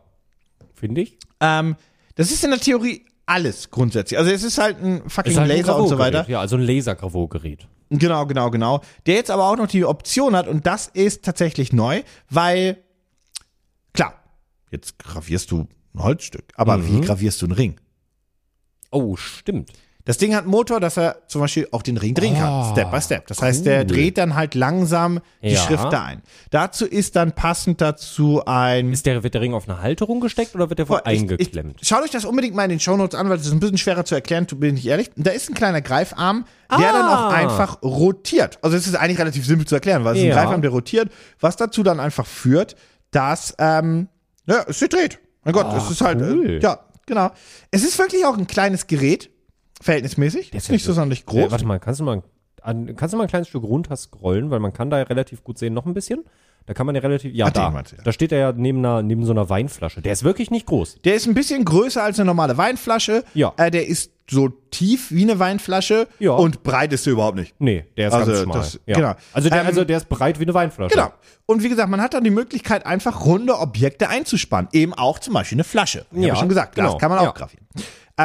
Finde ich. Ähm, das ist in der Theorie alles grundsätzlich. Also es ist halt ein fucking halt ein Laser und so weiter. Ja, also ein Lasergravurgerät. Genau, genau, genau. Der jetzt aber auch noch die Option hat und das ist tatsächlich neu, weil klar, jetzt gravierst du ein Holzstück, aber Mhm. wie gravierst du einen Ring? Oh, stimmt. Das Ding hat einen Motor, dass er zum Beispiel auch den Ring drehen kann, Oh, Step by Step. Das heißt, der cool. dreht dann halt langsam die Ja. Schrift da ein. Dazu ist dann passend dazu ein Ist der, wird der Ring auf eine Halterung gesteckt oder wird der vor eingeklemmt? Ich, schaut euch das unbedingt mal in den Shownotes an, weil das ist ein bisschen schwerer zu erklären, bin ich ehrlich. Da ist ein kleiner Greifarm, der dann auch Ah. einfach rotiert. Also es ist eigentlich relativ simpel zu erklären, weil es ist Ja. ein Greifarm, der rotiert, was dazu dann einfach führt, dass ähm, ja, es sich dreht. Mein Gott, es ist halt Ah, cool. äh, ja, genau. Es ist wirklich auch ein kleines Gerät, verhältnismäßig. ist nicht so sonderlich groß. Äh, warte mal, kannst du mal, an, kannst du mal ein kleines Stück runter scrollen, weil man kann da ja relativ gut sehen, noch ein bisschen. Da kann man ja relativ, ja, Ach, den da. ja. Da steht er ja neben, einer, neben so einer Weinflasche. Der ist wirklich nicht groß. Der ist ein bisschen größer als eine normale Weinflasche. Ja. Äh, der ist so tief wie eine Weinflasche Ja. und breit ist er überhaupt nicht. Nee, der ist Also, ganz schmal. das- ja. genau. Also, der, Ähm, also der ist breit wie eine Weinflasche. Genau. Und wie gesagt, man hat dann die Möglichkeit, einfach runde Objekte einzuspannen. Eben auch zum Beispiel eine Flasche. Ich Ja, habe schon gesagt, Glas genau. kann man auch Ja.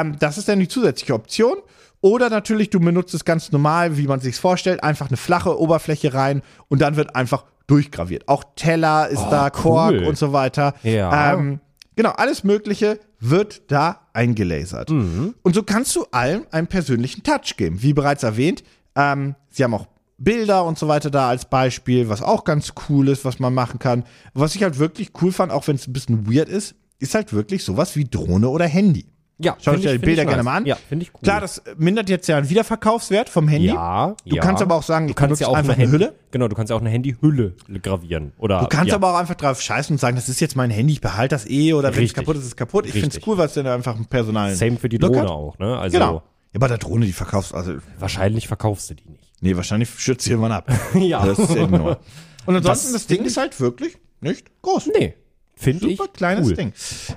Ähm, das ist dann die zusätzliche Option. Oder natürlich, du benutzt es ganz normal, wie man sich vorstellt, einfach eine flache Oberfläche rein und dann wird einfach durchgraviert. Auch Teller ist da, Kork cool. und so weiter. Ja. Ähm, genau, alles Mögliche wird da eingelasert. Mhm. Und so kannst du allem einen persönlichen Touch geben. Wie bereits erwähnt, ähm, sie haben auch Bilder und so weiter da als Beispiel, was auch ganz cool ist, was man machen kann. Was ich halt wirklich cool fand, auch wenn es ein bisschen weird ist, ist halt wirklich sowas wie Drohne oder Handy. Ja, Schaut euch die Bilder gerne nice. mal an. Ja, finde ich cool. Klar, das mindert jetzt ja den Wiederverkaufswert vom Handy. ja, Du ja. kannst aber auch sagen, du kannst ja auch einfach eine, Handy, Hülle. Genau, du kannst ja auch eine Handyhülle gravieren. Oder, Du kannst ja. aber auch einfach drauf scheißen und sagen, das ist jetzt mein Handy, ich behalte das eh oder wenn es kaputt ist, ist es kaputt. Ich finde es cool, weil es dann einfach einen personalen Same für die Drohne hat. auch, ne? Also Genau. Ja, bei der Drohne, die verkaufst, also, wahrscheinlich verkaufst du die nicht. nee, wahrscheinlich schützt sie irgendwann ab. [laughs] Ja. Das ist ja nur. [laughs] Und ansonsten, das, Das Ding ist halt wirklich nicht groß. Nee, finde ich Super kleines cool. Ding.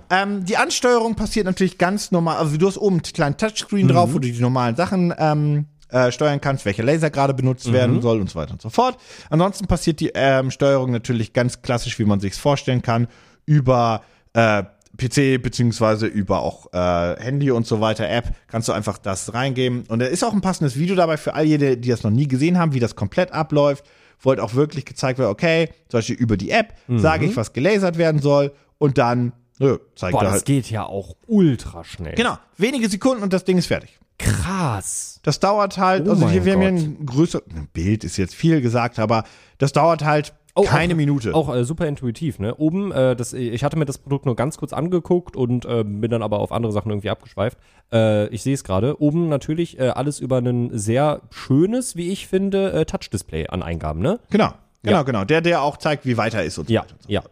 Ähm, die Ansteuerung passiert natürlich ganz normal. Also du hast oben einen kleinen Touchscreen Mhm. drauf, wo du die normalen Sachen ähm, äh, steuern kannst, welcher Laser gerade benutzt Mhm. werden soll und so weiter und so fort. Ansonsten passiert die ähm, Steuerung natürlich ganz klassisch, wie man sich vorstellen kann, über äh, PC beziehungsweise über auch äh, Handy und so weiter App kannst du einfach das reingeben und da ist auch ein passendes Video dabei für all jene, die das noch nie gesehen haben, wie das komplett abläuft, wo halt auch wirklich gezeigt wird, okay, zum Beispiel über die App sage ich, was gelasert werden soll und dann nö, zeigt Boah, er das halt. geht ja auch ultra schnell. Genau, wenige Sekunden und das Ding ist fertig. Krass. Das dauert halt, Oh also hier, wir haben hier Gott. ein größer, ein Bild ist jetzt viel gesagt, aber das dauert halt Oh, keine auch, Minute. Auch äh, super intuitiv, ne? Oben, äh, das, ich hatte mir das Produkt nur ganz kurz angeguckt und äh, bin dann aber auf andere Sachen irgendwie abgeschweift. Äh, ich sehe es gerade. Oben natürlich äh, alles über ein sehr schönes, wie ich finde, äh, Touch-Display an Eingaben, ne? Genau, genau, Ja. genau. Der, der auch zeigt, wie weiter ist und so Ja, weiter. und so ja.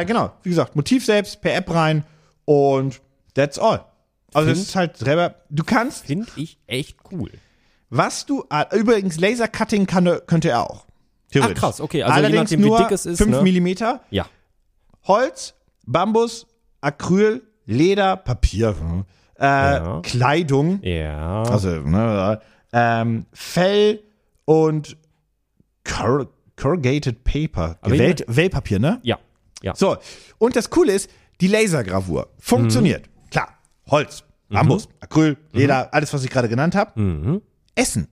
Äh, genau, wie gesagt, Motiv selbst, per App rein und that's all. Also das Find- ist halt selber, du kannst, Finde ich echt cool. was du, äh, übrigens Laser-Cutting kann, könnte er auch. Theoretisch. Ah, krass, okay, also je Allerdings nachdem, wie nur dick es ist, 5 ne? Millimeter, Ja. Holz, Bambus, Acryl, Leder, Papier, äh, Ja. Kleidung, Ja. also ne, ähm, Fell und Cor Corrugated Paper, Gewellt, Wellpapier, ne? ja. Ja. So, und das Coole ist, die Lasergravur funktioniert. Mhm. Klar, Holz, Bambus, Acryl, Leder, alles, was ich gerade genannt habe. Mhm. Essen.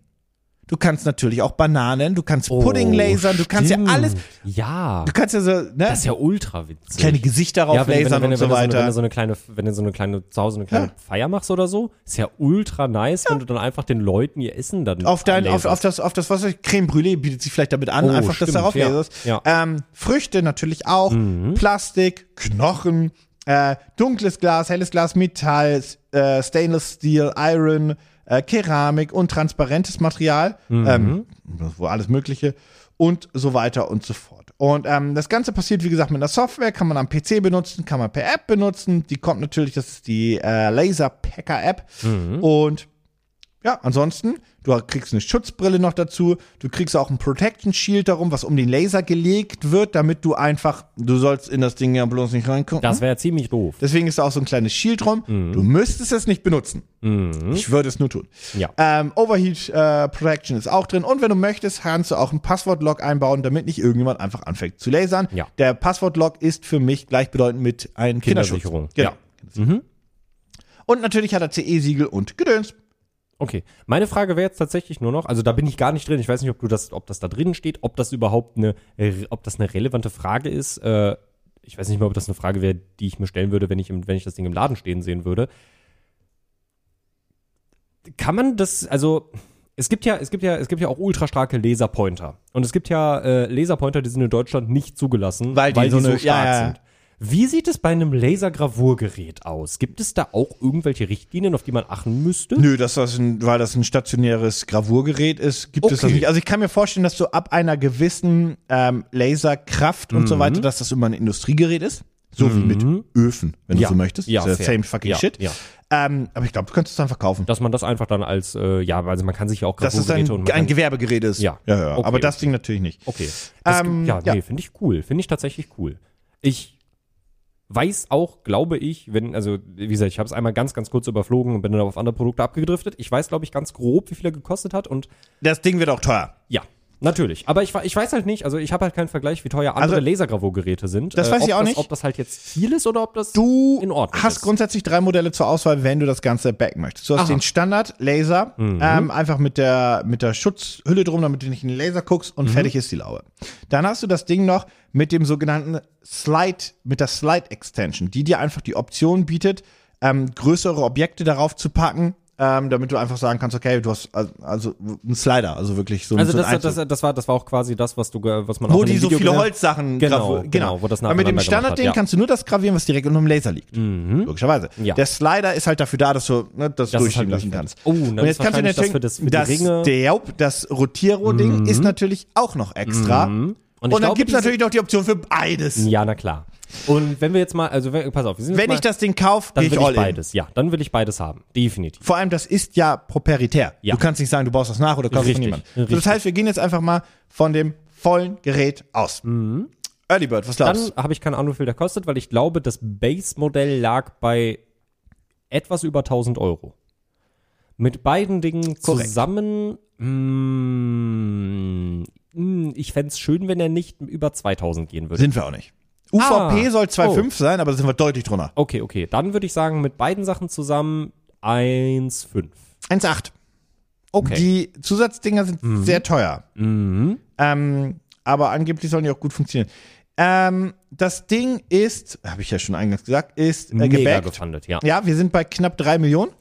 Du kannst natürlich auch Bananen, du kannst Pudding lasern, du kannst ja Oh, stimmt. alles, Ja. du kannst ja so, ne, Das ist ja ultra witzig. kleine Gesichter drauf ja, wenn, lasern wenn, und wenn, so du so eine- wenn weiter. du so eine kleine, wenn du so eine kleine, zu Hause eine kleine Ja. Feier machst oder so, ist ja ultra nice, wenn du dann einfach den Leuten ihr Essen dann auf dein, auf, auf das, auf das, was ich, Creme Brûlée bietet sich vielleicht damit an, Oh, einfach das stimmt, darauf ja, laserst. ja. Mhm. Ähm, Früchte natürlich auch, Plastik, Knochen, äh, dunkles Glas, helles Glas, Metall, äh, Stainless Steel, Iron, äh, Keramik und transparentes Material, Mhm. ähm, wo alles Mögliche und so weiter und so fort. Und ähm, das Ganze passiert, wie gesagt, mit einer Software, kann man am PC benutzen, kann man per App benutzen. Die kommt natürlich, das ist die äh, Laser Packer App. Mhm. Und ja, ansonsten, du kriegst eine Schutzbrille noch dazu, du kriegst auch ein Protection Shield darum, was um den Laser gelegt wird, damit du einfach, du sollst in das Ding ja bloß nicht reingucken. Das wäre ziemlich doof. Deswegen ist da auch so ein kleines Shield drum. Du müsstest es nicht benutzen. Ich würde es nur tun. Ja. Ähm, Overheat äh, Protection ist auch drin. Und wenn du möchtest, kannst du auch ein Passwortlog einbauen, damit nicht irgendjemand einfach anfängt zu lasern. Ja. Der Passwortlog ist für mich gleichbedeutend mit einem Kinderschutz. Kindersicherung. Genau. Ja. Mhm. Und natürlich hat er CE-Siegel und Gedöns. Okay. Meine Frage wäre jetzt tatsächlich nur noch, also da bin ich gar nicht drin. Ich weiß nicht, ob du das, ob das da drin steht, ob das überhaupt eine, ob das eine relevante Frage ist. Äh, ich weiß nicht mal, ob das eine Frage wäre, die ich mir stellen würde, wenn ich, im, wenn ich das Ding im Laden stehen sehen würde. Kann man das, also es gibt ja, es gibt ja, es gibt ja auch ultrastarke Laserpointer. Und es gibt ja äh, Laserpointer, die sind in Deutschland nicht zugelassen, Weil die so eine- stark ja, ja. sind. Wie sieht es bei einem Lasergravurgerät aus? Gibt es da auch irgendwelche Richtlinien, auf die man achten müsste? Nö, dass das ein, weil das ein stationäres Gravurgerät ist, gibt es das Okay. nicht. Also ich kann mir vorstellen, dass so ab einer gewissen ähm, Laserkraft und so weiter, dass das immer ein Industriegerät ist. So wie mit Öfen, wenn Ja. du so möchtest. Ja, Das ist fair. same fucking Ja, shit. ja. Ähm, aber ich glaube, du könntest es dann verkaufen. Dass man das einfach dann als, äh, ja, also man kann sich ja auch Dass es ein, Gravurgeräte und ein Gewerbegerät ist. Ja. ja, ja. Okay, aber das okay. Ding natürlich nicht. Okay. Das, Ähm, ja, ja. nee, finde ich cool. Finde ich tatsächlich cool. Ich weiß auch, glaube ich, wenn, also wie gesagt, ich habe es einmal ganz, ganz kurz überflogen und bin dann auf andere Produkte abgedriftet. Ich weiß, glaube ich, ganz grob, wie viel er gekostet hat und Das Ding wird auch teuer. ja. Natürlich, aber ich, ich weiß halt nicht, also ich habe halt keinen Vergleich, wie teuer andere Also, Lasergravurgeräte sind. Äh, das weiß ob ich auch das, nicht. Ob das halt jetzt viel ist oder ob das Du in Ordnung hast ist. grundsätzlich drei Modelle zur Auswahl, wenn du das Ganze backen möchtest. Du hast Aha. Mhm. den Standard Laser, ähm, einfach mit der, mit der Schutzhülle drum, damit du nicht in den Laser guckst Mhm. und fertig ist die Laube. Dann hast du das Ding noch mit dem sogenannten Slide, mit der Slide Extension, die dir einfach die Option bietet, ähm, größere Objekte darauf zu packen, ähm, damit du einfach sagen kannst, okay, du hast also, einen Slider, also wirklich so, ein- Also so ein das, das, das, war, das war auch quasi das, was du, was man auch wo in dem die so Video viele Holzsachen Genau, gravu- genau, wo das Aber mit dem Standardding ja. kannst du nur das gravieren, was direkt unter dem Laser liegt. Logischerweise. Ja. Der Slider ist halt dafür da, dass du ne, das, Das ist durchschieben halt lassen kannst. Oh, und dann und ist wahrscheinlich das für das- für das, Mhm. der, das Rotierrohr-Ding ist natürlich auch noch extra. Und, Und ich dann gibt es natürlich noch die Option für beides. Ja, na klar. Und wenn wir jetzt mal, also wenn, pass auf, wir sind Wenn mal, ich das Ding kaufe, dann ich will ich in. beides. Ja, dann will ich beides haben. Definitiv. Vor allem, das ist ja proprietär. Ja. Du kannst nicht sagen, du baust das nach oder kaufst es jemandem. So, Das heißt, wir gehen jetzt einfach mal von dem vollen Gerät aus. Early Bird, was glaubst Mhm. Dann habe ich keine Ahnung, wie viel der kostet, weil ich glaube, das Base-Modell lag bei etwas über 1000 Euro. Mit beiden Dingen Korrekt. zusammen, mm, mm, ich fänd's schön, wenn er nicht über 2000 gehen würde. Sind wir auch nicht. UVP Ah. soll 2,5 sein, aber da sind wir deutlich drunter. Okay, okay. Dann würde ich sagen, mit beiden Sachen zusammen 1,5. 1,8. Okay. Die Zusatzdinger sind sehr teuer. Mhm. Ähm, aber angeblich sollen die auch gut funktionieren. Ähm, das Ding ist, habe ich ja schon eingangs gesagt, ist äh, Mega gefundet, ja. Ja, wir sind bei knapp 3 Millionen.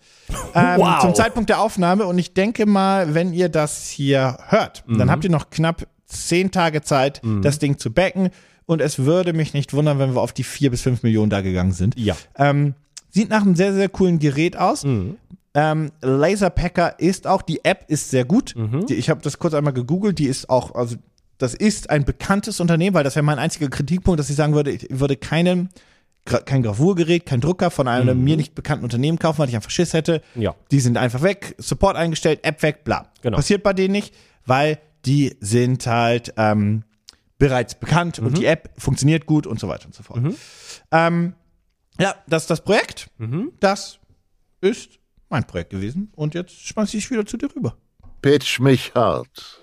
Ähm, Wow. zum Zeitpunkt der Aufnahme. Und ich denke mal, wenn ihr das hier hört, dann habt ihr noch knapp zehn Tage Zeit, das Ding zu backen. Und es würde mich nicht wundern, wenn wir auf die vier bis fünf Millionen da gegangen sind. Ja. Ähm, sieht nach einem sehr, sehr coolen Gerät aus. Ähm, Laserpacker ist auch, die App ist sehr gut. Die, ich habe das kurz einmal gegoogelt, die ist auch, also das ist ein bekanntes Unternehmen, weil das wäre mein einziger Kritikpunkt, dass ich sagen würde, ich würde keinen, kein Gravurgerät, kein Drucker von einem mir nicht bekannten Unternehmen kaufen, weil ich einfach Schiss hätte. Ja. Die sind einfach weg, Support eingestellt, App weg, bla. Genau. Passiert bei denen nicht, weil die sind halt ähm, bereits bekannt und die App funktioniert gut und so weiter und so fort. Ähm, ja, das ist das Projekt. Das ist mein Projekt gewesen. Und jetzt schmeiß ich wieder zu dir rüber. Pitch mich hart.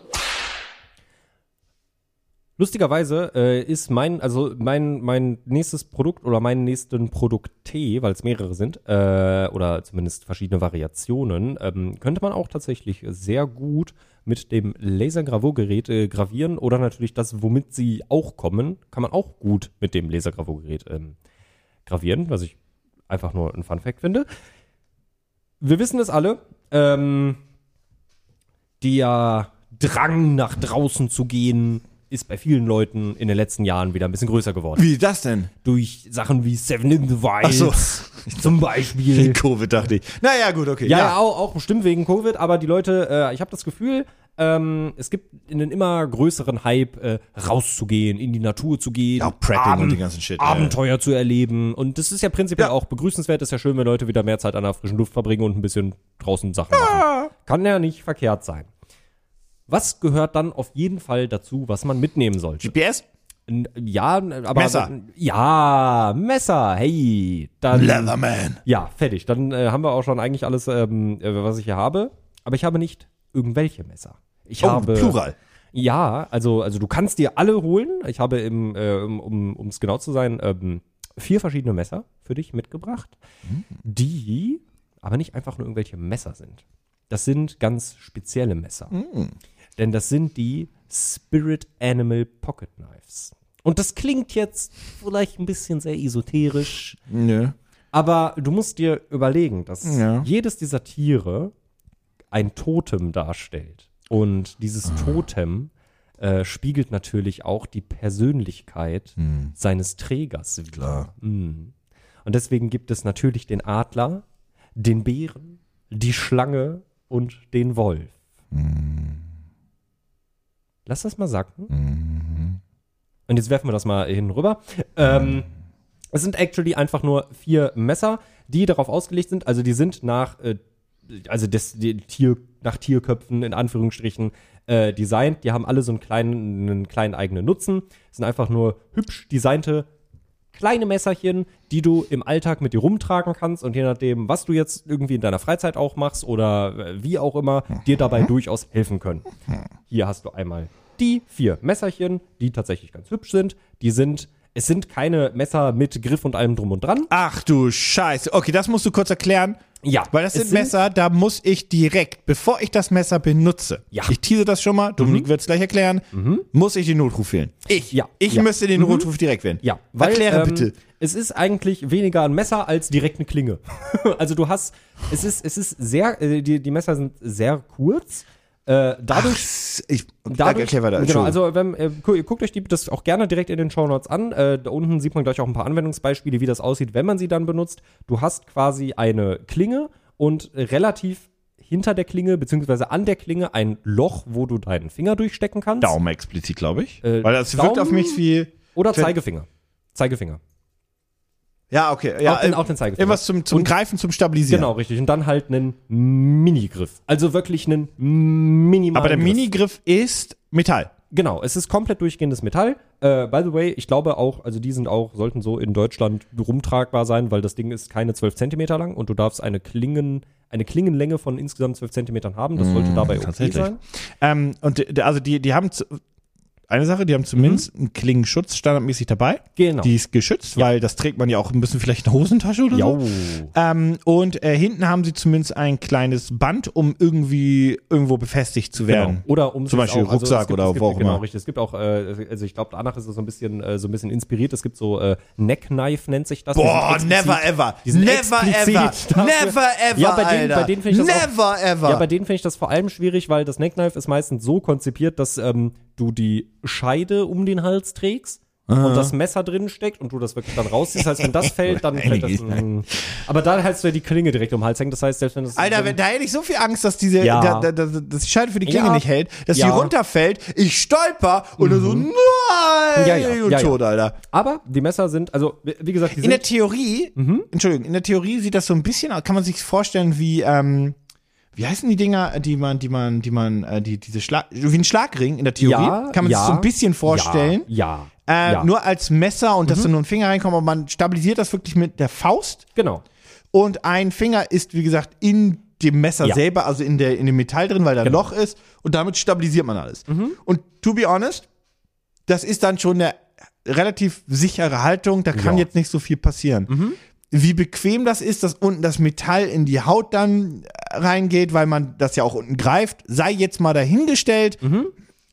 Lustigerweise äh, ist mein, also mein, mein nächstes Produkt oder meinen nächsten Produkt-T, weil es mehrere sind, äh, oder zumindest verschiedene Variationen, ähm, könnte man auch tatsächlich sehr gut mit dem Lasergravurgerät äh, gravieren oder natürlich das, womit sie auch kommen, kann man auch gut mit dem Lasergravurgerät ähm, gravieren, was ich einfach nur ein Fun-Fact finde. Wir wissen es alle, ähm, der Drang nach draußen zu gehen ist bei vielen Leuten in den letzten Jahren wieder ein bisschen größer geworden. Wie das denn? Durch Sachen wie Seven in the Wild so. [laughs] zum Beispiel. Covid dachte ich. Naja, gut, okay. Ja, Auch, auch bestimmt wegen Covid, aber die Leute, äh, ich habe das Gefühl, ähm, es gibt einen immer größeren Hype, äh, rauszugehen, in die Natur zu gehen, Ja, Prepping und die ganzen Shit, ja, ja. Abenteuer zu erleben. Und das ist ja prinzipiell Ja. auch begrüßenswert. Ist ja schön, wenn Leute wieder mehr Zeit an der frischen Luft verbringen und ein bisschen draußen Sachen machen. Kann ja nicht verkehrt sein. Was gehört dann auf jeden Fall dazu, was man mitnehmen sollte? GPS? Ja, aber Messer. ja, Messer. Hey, dann Leatherman. ja, fertig. Dann äh, haben wir auch schon eigentlich alles, ähm, äh, was ich hier habe. Aber ich habe nicht irgendwelche Messer. Ich Oh, habe Plural. Ja, also also du kannst dir alle holen. Ich habe im, äh, um um um es genau zu sein, ähm, vier verschiedene Messer für dich mitgebracht, die aber nicht einfach nur irgendwelche Messer sind. Das sind ganz spezielle Messer. Denn das sind die Spirit Animal Pocket Knives. Und das klingt jetzt vielleicht ein bisschen sehr esoterisch, Nö. aber du musst dir überlegen, dass Ja. jedes dieser Tiere ein Totem darstellt. Und dieses Totem äh, spiegelt natürlich auch die Persönlichkeit seines Trägers wieder. Klar. Mhm. Und deswegen gibt es natürlich den Adler, den Bären, die Schlange und den Wolf. Lass das mal sacken. Und jetzt werfen wir das mal hin rüber. Ähm, es sind actually einfach nur vier Messer, die darauf ausgelegt sind. Also die sind nach, äh, also die Tier, nach Tierköpfen in Anführungsstrichen äh, designt. Die haben alle so einen kleinen, einen kleinen eigenen Nutzen. Sind einfach nur hübsch designte kleine Messerchen, die du im Alltag mit dir rumtragen kannst und je nachdem, was du jetzt irgendwie in deiner Freizeit auch machst oder äh, wie auch immer, dir dabei durchaus helfen können. Hier hast du einmal die vier Messerchen, die tatsächlich ganz hübsch sind. Die sind, es sind keine Messer mit Griff und allem drum und dran. Ach du Scheiße. Okay, das musst du kurz erklären. Ja, Weil das sind Messer, da muss ich direkt, bevor ich das Messer benutze, Ja. ich tease das schon mal, Dominik wird es gleich erklären, muss ich den Notruf wählen. Ich, Ja. ich Ja. müsste den Notruf direkt wählen. Ja, Erkläre ähm, bitte. Es ist eigentlich weniger ein Messer als direkt eine Klinge. [laughs] also du hast, es ist, es ist sehr, äh, die, die Messer sind sehr kurz. Äh, dadurch Ach, ich, Dadurch, erklär weiter. genau, also wenn, äh, gu- guckt euch die, das auch gerne direkt in den Show Notes an. Äh, da unten sieht man gleich auch ein paar Anwendungsbeispiele, wie das aussieht, wenn man sie dann benutzt. Du hast quasi eine Klinge und relativ hinter der Klinge, beziehungsweise an der Klinge ein Loch, wo du deinen Finger durchstecken kannst. Daumen explizit, glaube ich. Äh, Weil das wirkt Daumen- auf mich wie. Oder Zeigefinger. Zeigefinger. Ja, okay. Ja, Auch den- äh, auch den Zeigefinger. Irgendwas zum, zum Und- Greifen, zum Stabilisieren. Genau, richtig. Und dann halt einen Minigriff. Also wirklich einen minimalen Aber der Griff. Minigriff ist Metall. Genau, es ist komplett durchgehendes Metall. Äh, by the way, ich glaube auch, also die sind auch, sollten so in Deutschland rumtragbar sein, weil das Ding ist keine 12 Zentimeter lang und du darfst eine Klingen, eine Klingenlänge von insgesamt 12 Zentimetern haben. Das sollte dabei okay tatsächlich. sein. Ähm, und d- also die, die haben, eine Sache, die haben zumindest einen Klingenschutz standardmäßig dabei. Mhm. Genau. Die ist geschützt, weil das trägt man ja auch ein bisschen vielleicht in der Hosentasche oder so. Jo. Ähm, und äh, hinten haben sie zumindest ein kleines Band, um irgendwie irgendwo befestigt zu werden. Genau. Oder um Zum Beispiel auch, also Rucksack gibt, oder gibt, wo auch genau, immer. richtig. Es gibt auch, äh, also ich glaube, danach ist es so ein bisschen, äh, so ein bisschen inspiriert. Es gibt so äh, Neckknife nennt sich das. Boah, sind never explizit- ever. Never explizit ever. dafür- Never ever. Ja, bei denen, Alter. bei denen finde ich das auch, Never ever. Ja, bei denen finde ich das vor allem schwierig, weil das Neckknife ist meistens so konzipiert, dass ähm, du die Scheide um den Hals trägst und das Messer drin steckt und du das wirklich dann rausziehst. Das heißt, wenn das fällt, dann fällt das. Mm. Aber da hältst du ja die Klinge direkt um den Hals hängen. Das heißt, selbst wenn das Alter, wenn, da hätte ich so viel Angst, dass diese, Ja. da, da, da, dass die Scheide für die Klinge Ja. nicht hält, dass Ja. die runterfällt, ich stolper und dann so, nein, Ja, ja, und ja, ja. tot, Alter. Aber die Messer sind, also wie gesagt, die In der sind Theorie, Entschuldigung, in der Theorie sieht das so ein bisschen aus, kann man sich vorstellen wie, ähm, wie heißen die Dinger, die man, die man, die man, äh, die, diese Schlag, wie ein Schlagring in der Theorie, Ja, kann man ja, sich so ein bisschen vorstellen. Ja, Äh, ja, ja. Nur als Messer und dass da nur ein Finger reinkommt, aber man stabilisiert das wirklich mit der Faust genau. und ein Finger ist, wie gesagt, in dem Messer Ja. selber, also in, der, in dem Metall drin, weil da ein Genau. Loch ist und damit stabilisiert man alles. Und to be honest, das ist dann schon eine relativ sichere Haltung, da kann Ja. jetzt nicht so viel passieren. Wie bequem das ist, dass unten das Metall in die Haut dann äh, reingeht, weil man das ja auch unten greift, sei jetzt mal dahingestellt.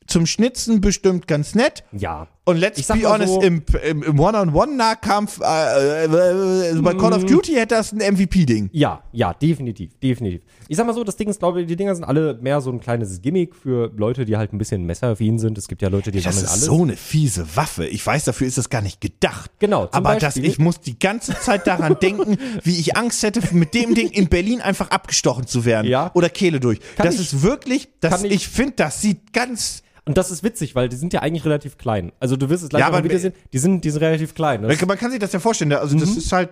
Zum Schnitzen bestimmt ganz nett. Ja. Und let's be honest, so- im, im, im One-on-One-Nahkampf äh, äh, äh, bei Call of Duty hätte das ein MVP-Ding. Ja, ja, definitiv, definitiv. Ich sag mal so, das Ding ist, glaube ich, die Dinger sind alle mehr so ein kleines Gimmick für Leute, die halt ein bisschen messeraffin sind. Es gibt ja Leute, die Das sammeln ist alles. so eine fiese Waffe. Ich weiß, dafür ist das gar nicht gedacht. Genau, zum Aber Beispiel- ich muss die ganze Zeit daran [laughs] denken, wie ich Angst hätte, mit dem Ding in Berlin einfach abgestochen zu werden. Ja. Oder Kehle durch. Kann das ich- ist wirklich, das, ich, ich- finde, das sieht ganz. Und das ist witzig, weil die sind ja eigentlich relativ klein. Also du wirst es gleich Ja, ja, aber wieder sehen. Die sind, die sind relativ klein. Das, Man kann sich das ja vorstellen. Also, das ist halt,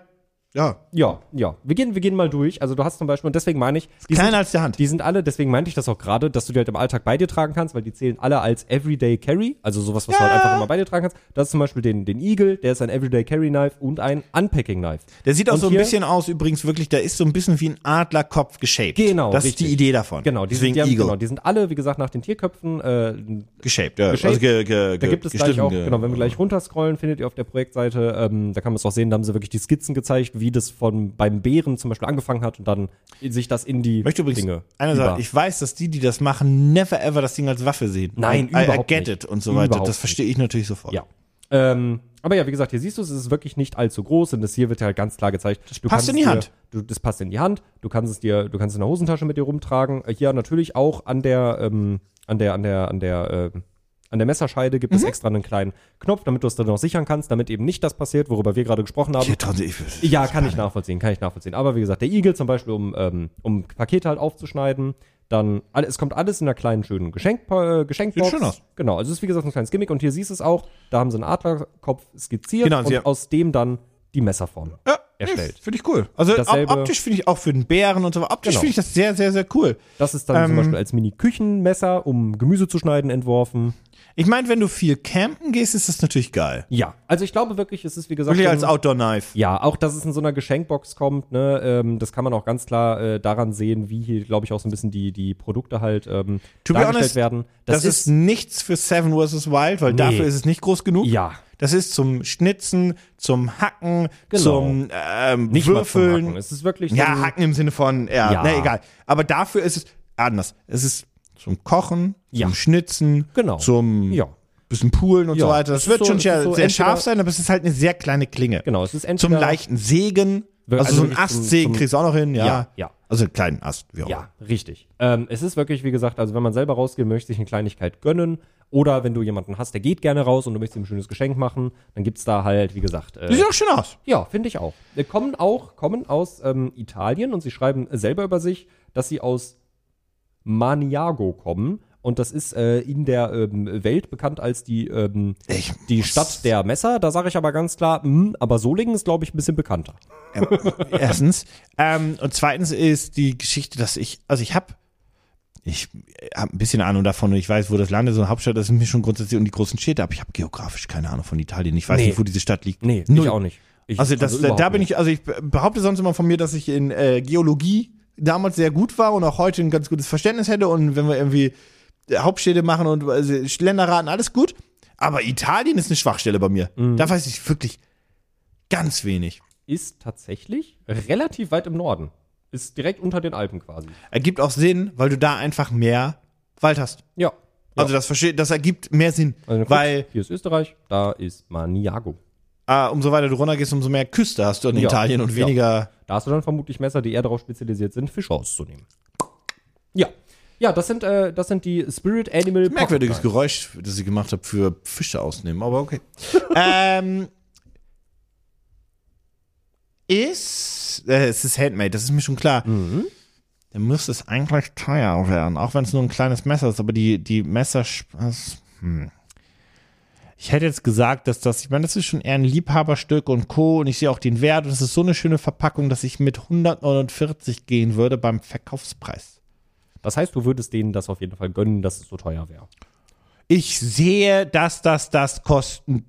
ja, ja, ja. Wir gehen, wir gehen mal durch. Also du hast zum Beispiel, und deswegen meine ich, die kleiner sind, als der Hand. die sind alle, deswegen meinte ich das auch gerade, dass du die halt im Alltag bei dir tragen kannst, weil die zählen alle als Everyday Carry, also sowas, was du Ja. halt einfach immer bei dir tragen kannst. Das ist zum Beispiel den, den Eagle, der ist ein Everyday Carry Knife und ein Unpacking Knife. Der sieht auch Und so ein bisschen aus, übrigens wirklich, der ist so ein bisschen wie ein Adlerkopf geshaped. Genau, Das richtig. ist die Idee davon. Genau, die, Deswegen sind, die, haben, Eagle. genau, die sind alle, wie gesagt, nach den Tierköpfen. Äh, Geshaped, ja. Geshaped. Also ge, ge, da gibt es gleich auch, ge- genau, wenn wir gleich runterscrollen, findet ihr auf der Projektseite, ähm, da kann man es auch sehen, da haben sie wirklich die Skizzen gezeigt, wie das von beim Bären zum Beispiel angefangen hat und dann sich das in die möchte übrigens Dinge. eine Sache, ich weiß, dass die, die das machen, never ever das Ding als Waffe sehen. Nein, I, I überhaupt get nicht. it und so weiter. Überhaupt das verstehe ich natürlich sofort. Ja. Ähm, aber ja, wie gesagt, hier siehst du es, es ist wirklich nicht allzu groß und das hier wird ja halt ganz klar gezeigt. Das passt in die dir, Hand. Du, das passt in die Hand. Du kannst es dir, du kannst es in der Hosentasche mit dir rumtragen. Äh, Hier natürlich auch an der, ähm, an der, an der, an der, äh, an der Messerscheide gibt Mhm. es extra einen kleinen Knopf, damit du es dann noch sichern kannst, damit eben nicht das passiert, worüber wir gerade gesprochen haben. Ja, kann ich nachvollziehen, kann ich nachvollziehen. Aber wie gesagt, der Igel zum Beispiel, um, ähm, um Pakete halt aufzuschneiden, dann, es kommt alles in einer kleinen, schönen Geschenk, äh, Geschenkbox. Sieht schön aus. Genau, also es ist wie gesagt ein kleines Gimmick und hier siehst du es auch, da haben sie einen Adlerkopf skizziert Genau, und haben- aus dem dann die Messerform. ja, erstellt. Finde ich cool. Also Dasselbe- op- optisch finde ich auch für den Bären und so weiter. Optisch Genau. finde ich das sehr, sehr, sehr cool. Das ist dann Ähm, zum Beispiel als Mini-Küchenmesser, um Gemüse zu schneiden, entworfen. Ich meine, wenn du viel campen gehst, ist das natürlich geil. Ja, also ich glaube wirklich, es ist wie gesagt. Wirklich als Outdoor-Knife. Ja, auch dass es in so einer Geschenkbox kommt, ne, ähm, das kann man auch ganz klar äh, daran sehen, wie hier, glaube ich, auch so ein bisschen die, die Produkte halt ähm, dargestellt honest, werden. Das, ist, nichts für Seven vs. Wild, weil dafür ist es nicht groß genug. Ja. Das ist zum Schnitzen, zum Hacken, Genau. zum ähm, nicht mal zum Würfeln. Hacken. Es ist wirklich so Ja, Hacken im Sinne von, ja, Ja. na egal. Aber dafür ist es anders. Es ist zum Kochen, Ja. zum Schnitzen, Genau. zum Ja. bisschen Poolen und Ja, so weiter. es Das wird so- schon es sehr, so sehr scharf sein, aber es ist halt eine sehr kleine Klinge. Genau, es ist Zum entweder leichten Sägen, also, also so ein wirklich zum- Astsägen zum- kriegst du auch noch hin, ja. Ja, ja. Also einen kleinen Ast, wie auch immer. Ja, richtig. Ähm, es ist wirklich, wie gesagt, also wenn man selber rausgehen möchte, sich eine Kleinigkeit gönnen oder wenn du jemanden hast, der geht gerne raus und du möchtest ihm ein schönes Geschenk machen, dann gibt's da halt, wie gesagt, äh, sieht auch schön aus. ja, finde ich auch. Wir kommen auch, kommen aus ähm, Italien und sie schreiben selber über sich, dass sie aus Maniago kommen. Und das ist äh, in der ähm, Welt bekannt als die, ähm, die Stadt der Messer. Da sage ich aber ganz klar, mh, aber Solingen ist, glaube ich, ein bisschen bekannter. Erstens. ähm, und zweitens ist die Geschichte, dass ich, also ich habe ich habe ein bisschen Ahnung davon und ich weiß, wo das Land ist, so eine Hauptstadt, das ist mir schon grundsätzlich um die großen Städte, aber ich habe geografisch keine Ahnung von Italien. Ich weiß Nee. nicht, wo diese Stadt liegt. Nee, Null. ich auch nicht. Ich, Also, das, da, überhaupt da bin nicht. ich, also ich behaupte sonst immer von mir, dass ich in äh, Geologie damals sehr gut war und auch heute ein ganz gutes Verständnis hätte und wenn wir irgendwie äh, Hauptstädte machen und also, Länderraten, alles gut. Aber Italien ist eine Schwachstelle bei mir. Da weiß ich wirklich ganz wenig. Ist tatsächlich relativ weit im Norden. Ist direkt unter den Alpen quasi. Ergibt auch Sinn, weil du da einfach mehr Wald hast. Ja. Also das versteht, das ergibt mehr Sinn, Also, guck, weil hier ist Österreich, da ist Maniago. Äh, umso weiter du runtergehst, umso mehr Küste hast du in Ja. Italien und Ja. weniger. Da hast du dann vermutlich Messer, die eher darauf spezialisiert sind, Fische auszunehmen. Ja. Ja, das sind, äh, das sind die Spirit Animal Merkwürdiges Geräusch, das ich gemacht habe für Fische ausnehmen, aber okay. [laughs] ähm, ist, äh, es ist Handmade, das ist mir schon klar. Mhm. Dann müsste es eigentlich teuer werden, auch wenn es nur ein kleines Messer ist, aber die, die Messer, hm. Ich hätte jetzt gesagt, dass das, ich meine, das ist schon eher ein Liebhaberstück und Co. Und ich sehe auch den Wert und es ist so eine schöne Verpackung, dass ich mit 149 gehen würde beim Verkaufspreis. Das heißt, du würdest denen das auf jeden Fall gönnen, dass es so teuer wäre. Ich sehe, dass das das kosten.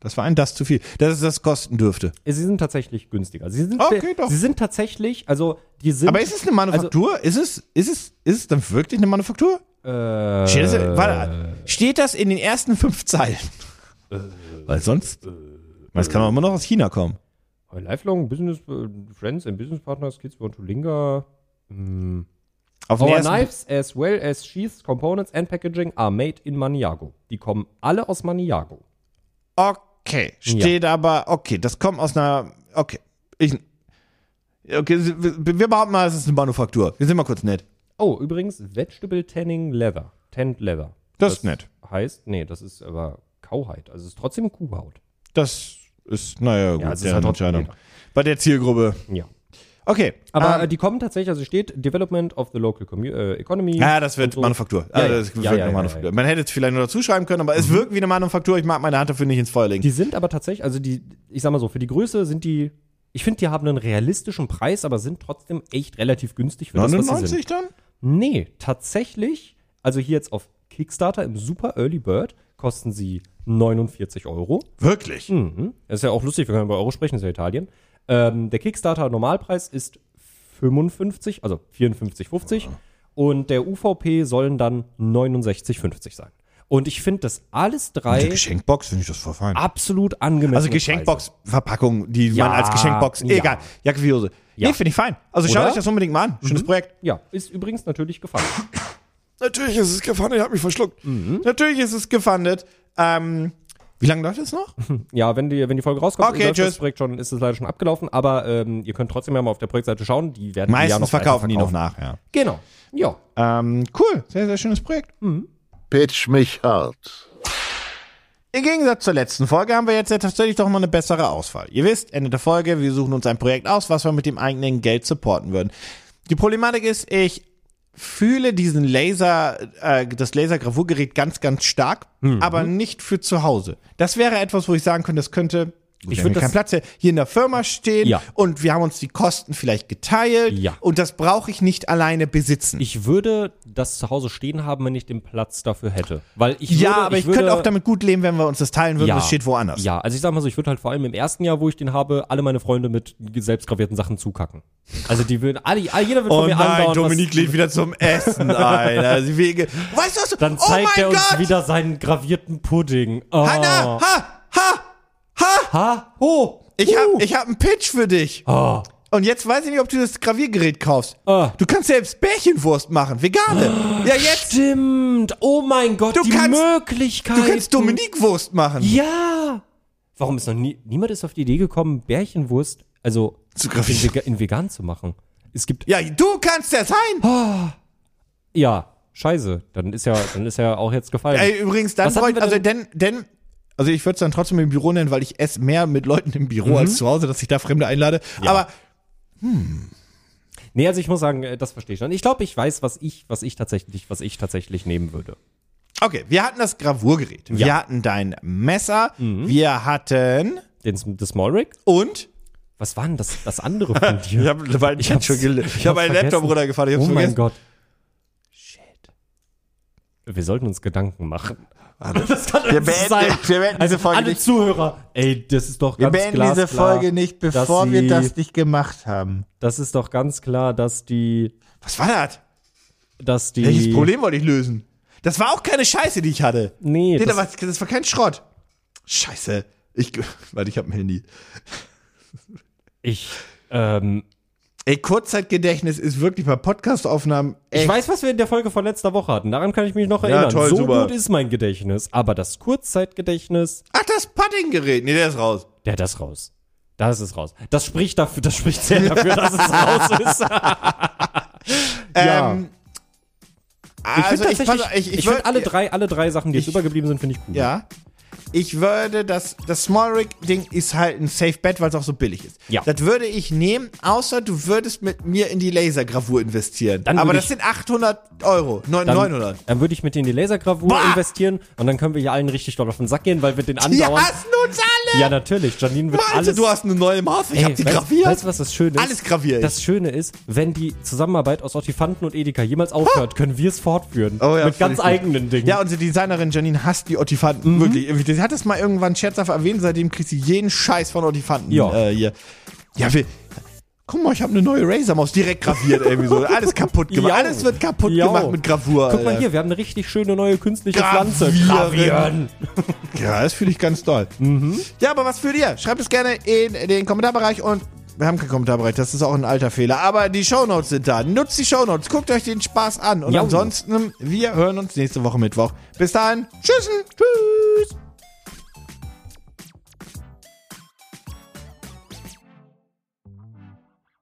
Das war ein das zu viel. Dass es das kosten dürfte. Sie sind tatsächlich günstiger. Sie sind, Okay, doch. sie sind tatsächlich, also die sind. Aber ist es eine Manufaktur? ist es, ist es, ist es dann wirklich eine Manufaktur? Äh, Steht das, warte, steht das in den ersten fünf Zeilen? Weil sonst, weil es kann auch immer noch aus China kommen. Lifelong Business äh, Friends and Business Partners Kids want to linger. Hm. Auf Our knives as well as sheaths, components and packaging are made in Maniago. Die kommen alle aus Maniago. Okay, steht aber, okay, das kommt aus einer, okay, ich, okay, wir, wir behaupten mal, es ist eine Manufaktur. Wir sind mal kurz nett. Oh, übrigens Vegetable Tanning Leather. Tanned Leather. Das ist nett. Heißt, nee, das ist aber Kauheit. Also es ist trotzdem Kuhhaut. Das ist, naja, gut, Ja, ist halt Entscheidung. Bei der Zielgruppe. Ja. Okay. Aber ähm, äh, die kommen tatsächlich, also steht Development of the Local commu äh, Economy. Ja, das wird so. Manufaktur. Ja, also das Ja, eine ja, Manufaktur. Mhm. Man hätte es vielleicht nur dazu schreiben können, aber es wirkt wie eine Manufaktur. Ich mag meine Hand dafür nicht ins Feuer legen. Die sind aber tatsächlich, also die, ich sag mal so, für die Größe sind die, ich finde, die haben einen realistischen Preis, aber sind trotzdem echt relativ günstig für das, was sie 99 sind. dann? Nee, tatsächlich, also hier jetzt auf Kickstarter im Super Early Bird kosten sie 49 Euro. Wirklich? Mhm. Das ist ja auch lustig, wir können über Euro sprechen, das ist ja Italien. Ähm, der Kickstarter Normalpreis ist 55, also 54,50 und der UVP sollen dann 69,50 sein. Und ich finde das alles drei Geschenkbox finde ich das voll fein. absolut angemessen. Also Geschenkbox-Verpackung, die Ja, man als Geschenkbox, ja. egal, Jacke wie Hose. Ja. Nee, finde ich fein. Also schaut euch das unbedingt mal an. Schönes Projekt. Ja, ist übrigens natürlich gefallen. [coughs] Natürlich ist es gefundet, ich habe mich verschluckt. Natürlich ist es gefundet. Ähm, wie lange läuft es noch? [laughs] Ja, wenn die, wenn die Folge rauskommt, Okay, das. Projekt schon, ist es leider schon abgelaufen, aber ähm, ihr könnt trotzdem ja mal auf der Projektseite schauen. Die werden die ja Meistens noch weiter verkaufen die noch verkaufen. nach, ja. Genau. Ja. Ähm, cool, sehr, sehr schönes Projekt. Pitch mich hart. Im Gegensatz zur letzten Folge haben wir jetzt ja tatsächlich doch mal eine bessere Auswahl. Ihr wisst, Ende der Folge, wir suchen uns ein Projekt aus, was wir mit dem eigenen Geld supporten würden. Die Problematik ist, ich fühle diesen Laser, äh, das Lasergravurgerät ganz, ganz stark, Mhm. aber nicht für zu Hause. Das wäre etwas, wo ich sagen könnte, das könnte Gut, Ich wir würd haben keinen Platz hier, hier in der Firma stehen Ja. und wir haben uns die Kosten vielleicht geteilt Ja. und das brauche ich nicht alleine besitzen. Ich würde das zu Hause stehen haben, wenn ich den Platz dafür hätte. Weil ich ja, würde, aber ich, würde, könnte auch damit gut leben, wenn wir uns das teilen würden, ja, das steht woanders. Ja, also ich sag mal so, ich würde halt vor allem im ersten Jahr, wo ich den habe, alle meine Freunde mit selbstgravierten Sachen zukacken. Also die würden, alle, jeder wird Oh von mir nein, anbauen. Dominik lädt wieder zum Essen [laughs] ein. Also wege. Weißt du was? Dann oh zeigt mein er uns Gott! wieder seinen gravierten Pudding. Oh. Hanna, ha, ha, ha. Ha? Oh. Ich Uh. hab, ich hab einen Pitch für dich. Oh. Und jetzt weiß ich nicht, ob du das Graviergerät kaufst. Ah. Du kannst selbst Bärchenwurst machen, vegane. ja, jetzt. Stimmt. Oh mein Gott, Du die kannst- Möglichkeit. Du kannst Dominikwurst machen. Ja. Warum ist noch nie, niemand ist auf die Idee gekommen, Bärchenwurst, also Zu in, in vegan zu machen? Es gibt, Ja, du kannst das sein. ja, scheiße, dann ist ja, dann ist ja auch jetzt gefallen. Ey, übrigens, dann wir also denn, denn, also ich würde es dann trotzdem im Büro nennen, weil ich esse mehr mit Leuten im Büro Mhm. als zu Hause, dass ich da Fremde einlade. Aber Nee, also ich muss sagen, äh, das verstehe ich schon. Ich glaube, ich weiß, was ich, was ich tatsächlich, was ich tatsächlich nehmen würde. okay, wir hatten das Gravurgerät. Wir Ja. Mhm. hatten dein Messer. Wir hatten Den, das Small Rig? und Was war denn das, das andere [laughs] von dir? Ich habe Ich schon habe hab's meinen Laptop runtergefahren. Ich oh hab's mein vergessen. Gott. Wir sollten uns Gedanken machen. Das kann Wir beenden- sein. wir beenden also diese Folge alle nicht. Zuhörer, ey, das ist doch Wir ganz beenden diese glasklar, Folge nicht, bevor wir sie- das nicht gemacht haben. Das ist doch ganz klar, dass die, Was war das? dass die. Welches Problem wollte ich lösen? Das war auch keine Scheiße, die ich hatte. Nee, das, das- war, das war kein Schrott. Scheiße. Ich, [laughs] warte, ich hab ein Handy. Ich, ähm, Ey, Kurzzeitgedächtnis ist wirklich bei Podcastaufnahmen echt. ich weiß, was wir in der Folge von letzter Woche hatten. Daran kann ich mich noch erinnern. toll, so super. gut ist mein Gedächtnis. Aber das Kurzzeitgedächtnis, Ach, das Puddinggerät. Nee, der ist raus. der das raus. Das ist raus. Das spricht dafür, das spricht sehr dafür, dass es raus [laughs] ist. Ja. Ähm, Ich also finde ich, pass- ich, ich, ich, finde würd- alle drei, alle drei Sachen, die jetzt Ich- übergeblieben sind, finde ich cool. Ja. Ich würde das, das Small Rig Ding ist halt ein Safe Bet, weil es auch so billig ist. Ja. Das würde ich nehmen, außer du würdest mit mir in die Lasergravur investieren. Dann Aber das ich- sind 800 Euro, Neun- Dann, 900. dann würde ich mit in die Lasergravur Bah! investieren und dann können wir hier allen richtig doll auf den Sack gehen, weil wir den Die andauern. hassen uns alle! Ja, natürlich. Janine wird Meinst alles. du, hast eine neue Maus? Ich hab die weißt, graviert. Weißt du, was das Schöne ist? Alles graviert. Das Schöne ist, wenn die Zusammenarbeit aus Ottifanten und Edeka jemals aufhört, können wir es fortführen. Oh ja, mit ganz gut. eigenen Dingen. Ja, unsere Designerin Janine hasst die Ottifanten. Mhm. Wirklich. Irgendwie, Sie hat es mal irgendwann scherzhaft erwähnt, seitdem kriegt sie jeden Scheiß von Ottifanten. Ja. Äh, hier. Ja, wir. Guck mal, ich habe eine neue Razer-Maus direkt graviert irgendwie so. Alles kaputt [laughs] gemacht. Alles wird kaputt Ja. gemacht mit Gravur. Guck mal Alter. hier, wir haben eine richtig schöne neue künstliche Pflanze. Gravieren. Gravieren. [laughs] Ja, das fühle ich ganz toll. Mhm. Ja, aber was fühlt ihr? Schreibt es gerne in den Kommentarbereich und wir haben keinen Kommentarbereich, das ist auch ein alter Fehler. Aber die Shownotes sind da. Nutzt die Shownotes, guckt euch den Spaß an. Und Ja. ansonsten, wir hören uns nächste Woche Mittwoch. Bis dahin, tschüss. Tschüss.